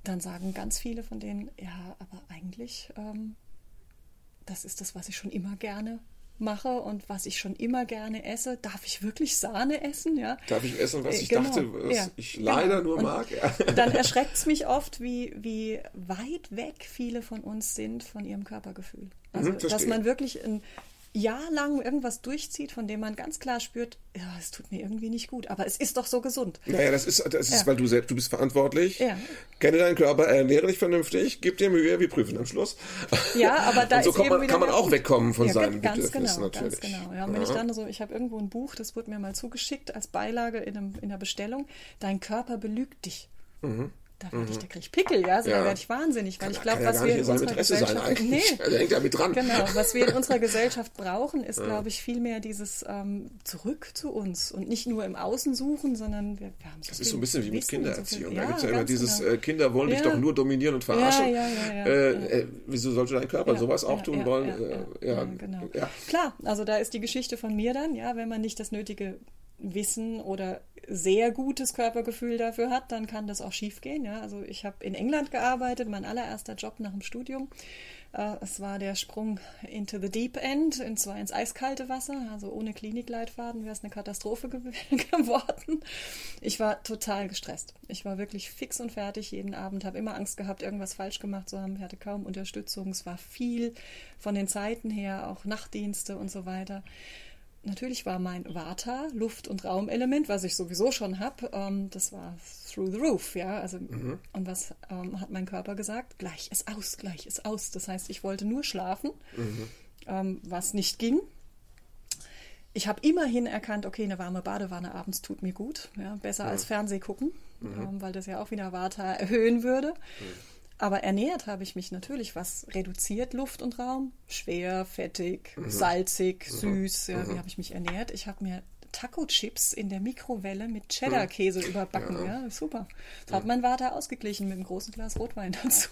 dann sagen ganz viele von denen, ja, aber eigentlich, ähm, das ist das, was ich schon immer gerne mache und was ich schon immer gerne esse. Darf ich wirklich Sahne essen? Ja? Darf ich essen, was äh, ich genau. dachte, was ja. ich leider genau. nur mag? Ja. (laughs) Dann (laughs) erschreckt es mich oft, wie, wie weit weg viele von uns sind von ihrem Körpergefühl. Also, mhm, dass man wirklich ein jahrelang irgendwas durchzieht, von dem man ganz klar spürt, ja, es tut mir irgendwie nicht gut, aber es ist doch so gesund. Naja, das ist, das ist ja. weil du selbst, du bist verantwortlich, ja. kenne deinen Körper, ernähre dich vernünftig, gib dir Mühe, wir prüfen am Schluss. Ja, aber da Und so ist man, kann man auch wegkommen von ja, seinen ganz Bedürfnissen genau, natürlich. Ganz genau, ja. Und wenn ich dann so, ich habe irgendwo ein Buch, das wurde mir mal zugeschickt als Beilage in, einem, in einer Bestellung, dein Körper belügt dich. Mhm da werde ich, mhm. da kriege ich Pickel, ja, also ja. da werde ich wahnsinnig, weil kann, ich glaube, was wir in unserer Interesse Gesellschaft, nee, also hängt ja mit dran. Genau, was wir in (laughs) unserer Gesellschaft brauchen, ist, ja. glaube ich, viel mehr dieses ähm, zurück zu uns und nicht nur im Außen suchen, sondern wir, wir haben so Das ist so ein bisschen wie mit Kindererziehung. So da gibt es ja immer dieses, genau. äh, Kinder wollen dich doch nur dominieren und verarschen. Äh, äh, wieso sollte dein Körper sowas auch tun wollen? Äh, ja, genau. Klar, also da ist die Geschichte von mir dann, ja, wenn man nicht das nötige Wissen oder sehr gutes Körpergefühl dafür hat, dann kann das auch schiefgehen. Ja? Also ich habe in England gearbeitet, mein allererster Job nach dem Studium. Äh, es war der Sprung into the deep end, und zwar ins eiskalte Wasser. Also ohne Klinikleitfaden wäre es eine Katastrophe ge (laughs) geworden. Ich war total gestresst. Ich war wirklich fix und fertig jeden Abend, habe immer Angst gehabt, irgendwas falsch gemacht zu haben. Ich hatte kaum Unterstützung. Es war viel von den Zeiten her, auch Nachtdienste und so weiter natürlich war mein Vata, Luft- und Raumelement, was ich sowieso schon habe, ähm, das war through the roof, ja. Also, mhm. und was ähm, hat mein Körper gesagt? Gleich ist aus, gleich ist aus. Das heißt, ich wollte nur schlafen, mhm. ähm, was nicht ging. Ich habe immerhin erkannt, okay, eine warme Badewanne abends tut mir gut, ja, besser mhm. als Fernseh gucken, mhm. Ähm, weil das ja auch wieder Vata erhöhen würde. Mhm. Aber ernährt habe ich mich natürlich, was reduziert Luft und Raum? Schwer, fettig, mhm. salzig, mhm. süß. Ja, mhm. wie habe ich mich ernährt? Ich habe mir Taco-Chips in der Mikrowelle mit Cheddar-Käse mhm. überbacken. Ja. ja. super. Das hat mein Vater ausgeglichen mit einem großen Glas Rotwein (laughs) dazu.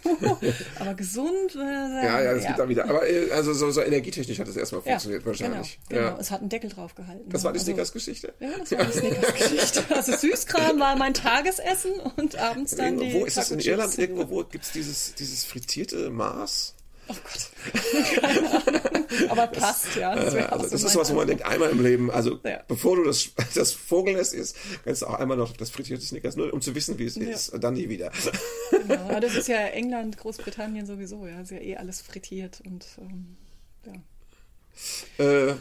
aber gesund. Äh, ja, ja, das ja. gibt da wieder. Aber äh, also so, so energietechnisch hat es erstmal funktioniert wahrscheinlich. Genau, genau. Es hat einen Deckel drauf gehalten. Das war die also, Snickers-Geschichte? Ja, das war die Snickers-Geschichte. Also Süßkram war mein Tagesessen und abends dann die Wo ist das in Irland irgendwo? Wo gibt es dieses, dieses frittierte Maß? Oh Gott. (laughs) Aber passt, ja. Das, äh, also, das so ist was, wo man denkt, einmal im Leben, also ja. bevor du das, (laughs) das Vogelnest isst, kannst du auch einmal noch das frittierte Snickers, nur um zu wissen, wie es ja. ist, und dann nie wieder. Genau, das (laughs) ist ja England, Großbritannien sowieso, ja. Das ist ja eh alles frittiert und ähm, ja. Äh,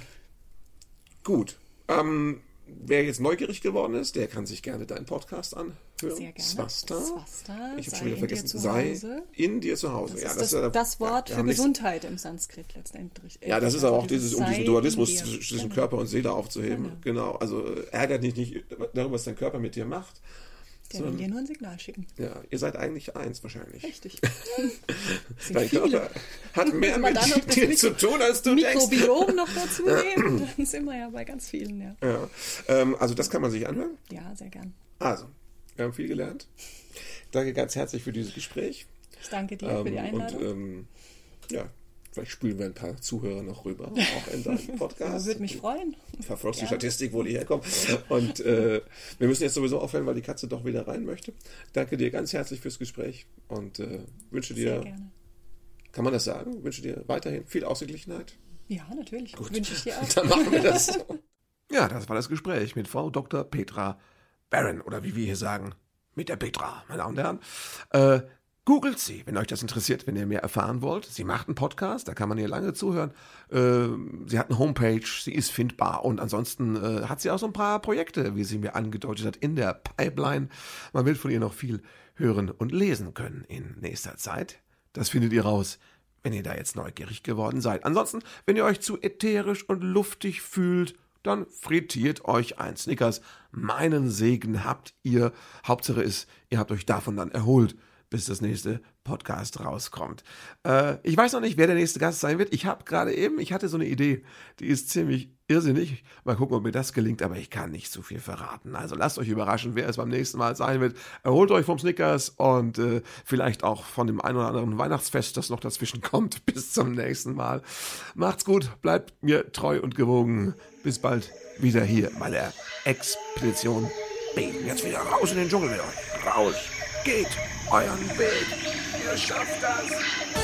gut. Ähm, wer jetzt neugierig geworden ist, der kann sich gerne deinen Podcast anhören. Sehr gerne. Swasta. Swasta. Ich habe schon wieder vergessen. Sei in dir zu Hause. Das ja, ist das, das, das Wort ja, für Gesundheit im Sanskrit letztendlich. Ja, das ist aber auch dieses, um diesen Dualismus zwischen genau. Körper und Seele aufzuheben. Genau. genau. Also ärgert dich nicht darüber, was dein Körper mit dir macht. Der will dir nur ein Signal schicken. Ja, ihr seid eigentlich eins wahrscheinlich. Richtig. (laughs) Dein viele. Körper hat mehr mit dir zu tun, als du Mikrobiom denkst. noch dazu nehmen, dann sind wir ja bei ganz vielen, ja. ja. Ähm, also das kann man sich anhören? Ja, sehr gern. Also, wir haben viel gelernt. Danke ganz herzlich für dieses Gespräch. Ich danke dir ähm, für die ähm, Einladung. Und ähm, ja, Vielleicht spülen wir ein paar Zuhörer noch rüber, auch in deinem (laughs) Podcast. Würde mich freuen. Verfolgst die Statistik, wo die herkommen. Und äh, wir müssen jetzt sowieso aufhören, weil die Katze doch wieder rein möchte. Danke dir ganz herzlich fürs Gespräch und äh, wünsche dir, Sehr gerne. kann man das sagen? Wünsche dir weiterhin viel Ausgeglichenheit. Ja, natürlich. Gut. Wünsche ich dir (laughs) auch. Dann machen wir das. (laughs) ja, das war das Gespräch mit Frau Dr. Petra Barron oder wie wir hier sagen, mit der Petra, meine Damen und Herren. Äh, Googelt sie, wenn euch das interessiert, wenn ihr mehr erfahren wollt. Sie macht einen Podcast, da kann man ihr lange zuhören. Äh, sie hat eine Homepage, sie ist findbar und ansonsten äh, hat sie auch so ein paar Projekte, wie sie mir angedeutet hat, in der Pipeline. Man wird von ihr noch viel hören und lesen können in nächster Zeit. Das findet ihr raus, wenn ihr da jetzt neugierig geworden seid. Ansonsten, wenn ihr euch zu ätherisch und luftig fühlt, dann frittiert euch ein Snickers. Meinen Segen habt ihr. Hauptsache ist, ihr habt euch davon dann erholt bis das nächste Podcast rauskommt. Äh, ich weiß noch nicht, wer der nächste Gast sein wird. Ich habe gerade eben, ich hatte so eine Idee, die ist ziemlich irrsinnig. Mal gucken, ob mir das gelingt, aber ich kann nicht zu viel verraten. Also lasst euch überraschen, wer es beim nächsten Mal sein wird. Erholt euch vom Snickers und äh, vielleicht auch von dem ein oder anderen Weihnachtsfest, das noch dazwischen (laughs) kommt. Bis zum nächsten Mal. Macht's gut, bleibt mir treu und gewogen. Bis bald wieder hier bei der Expedition B. Jetzt wieder raus in den Dschungel mit euch. Raus. Geht euren Weg. Ihr schafft das.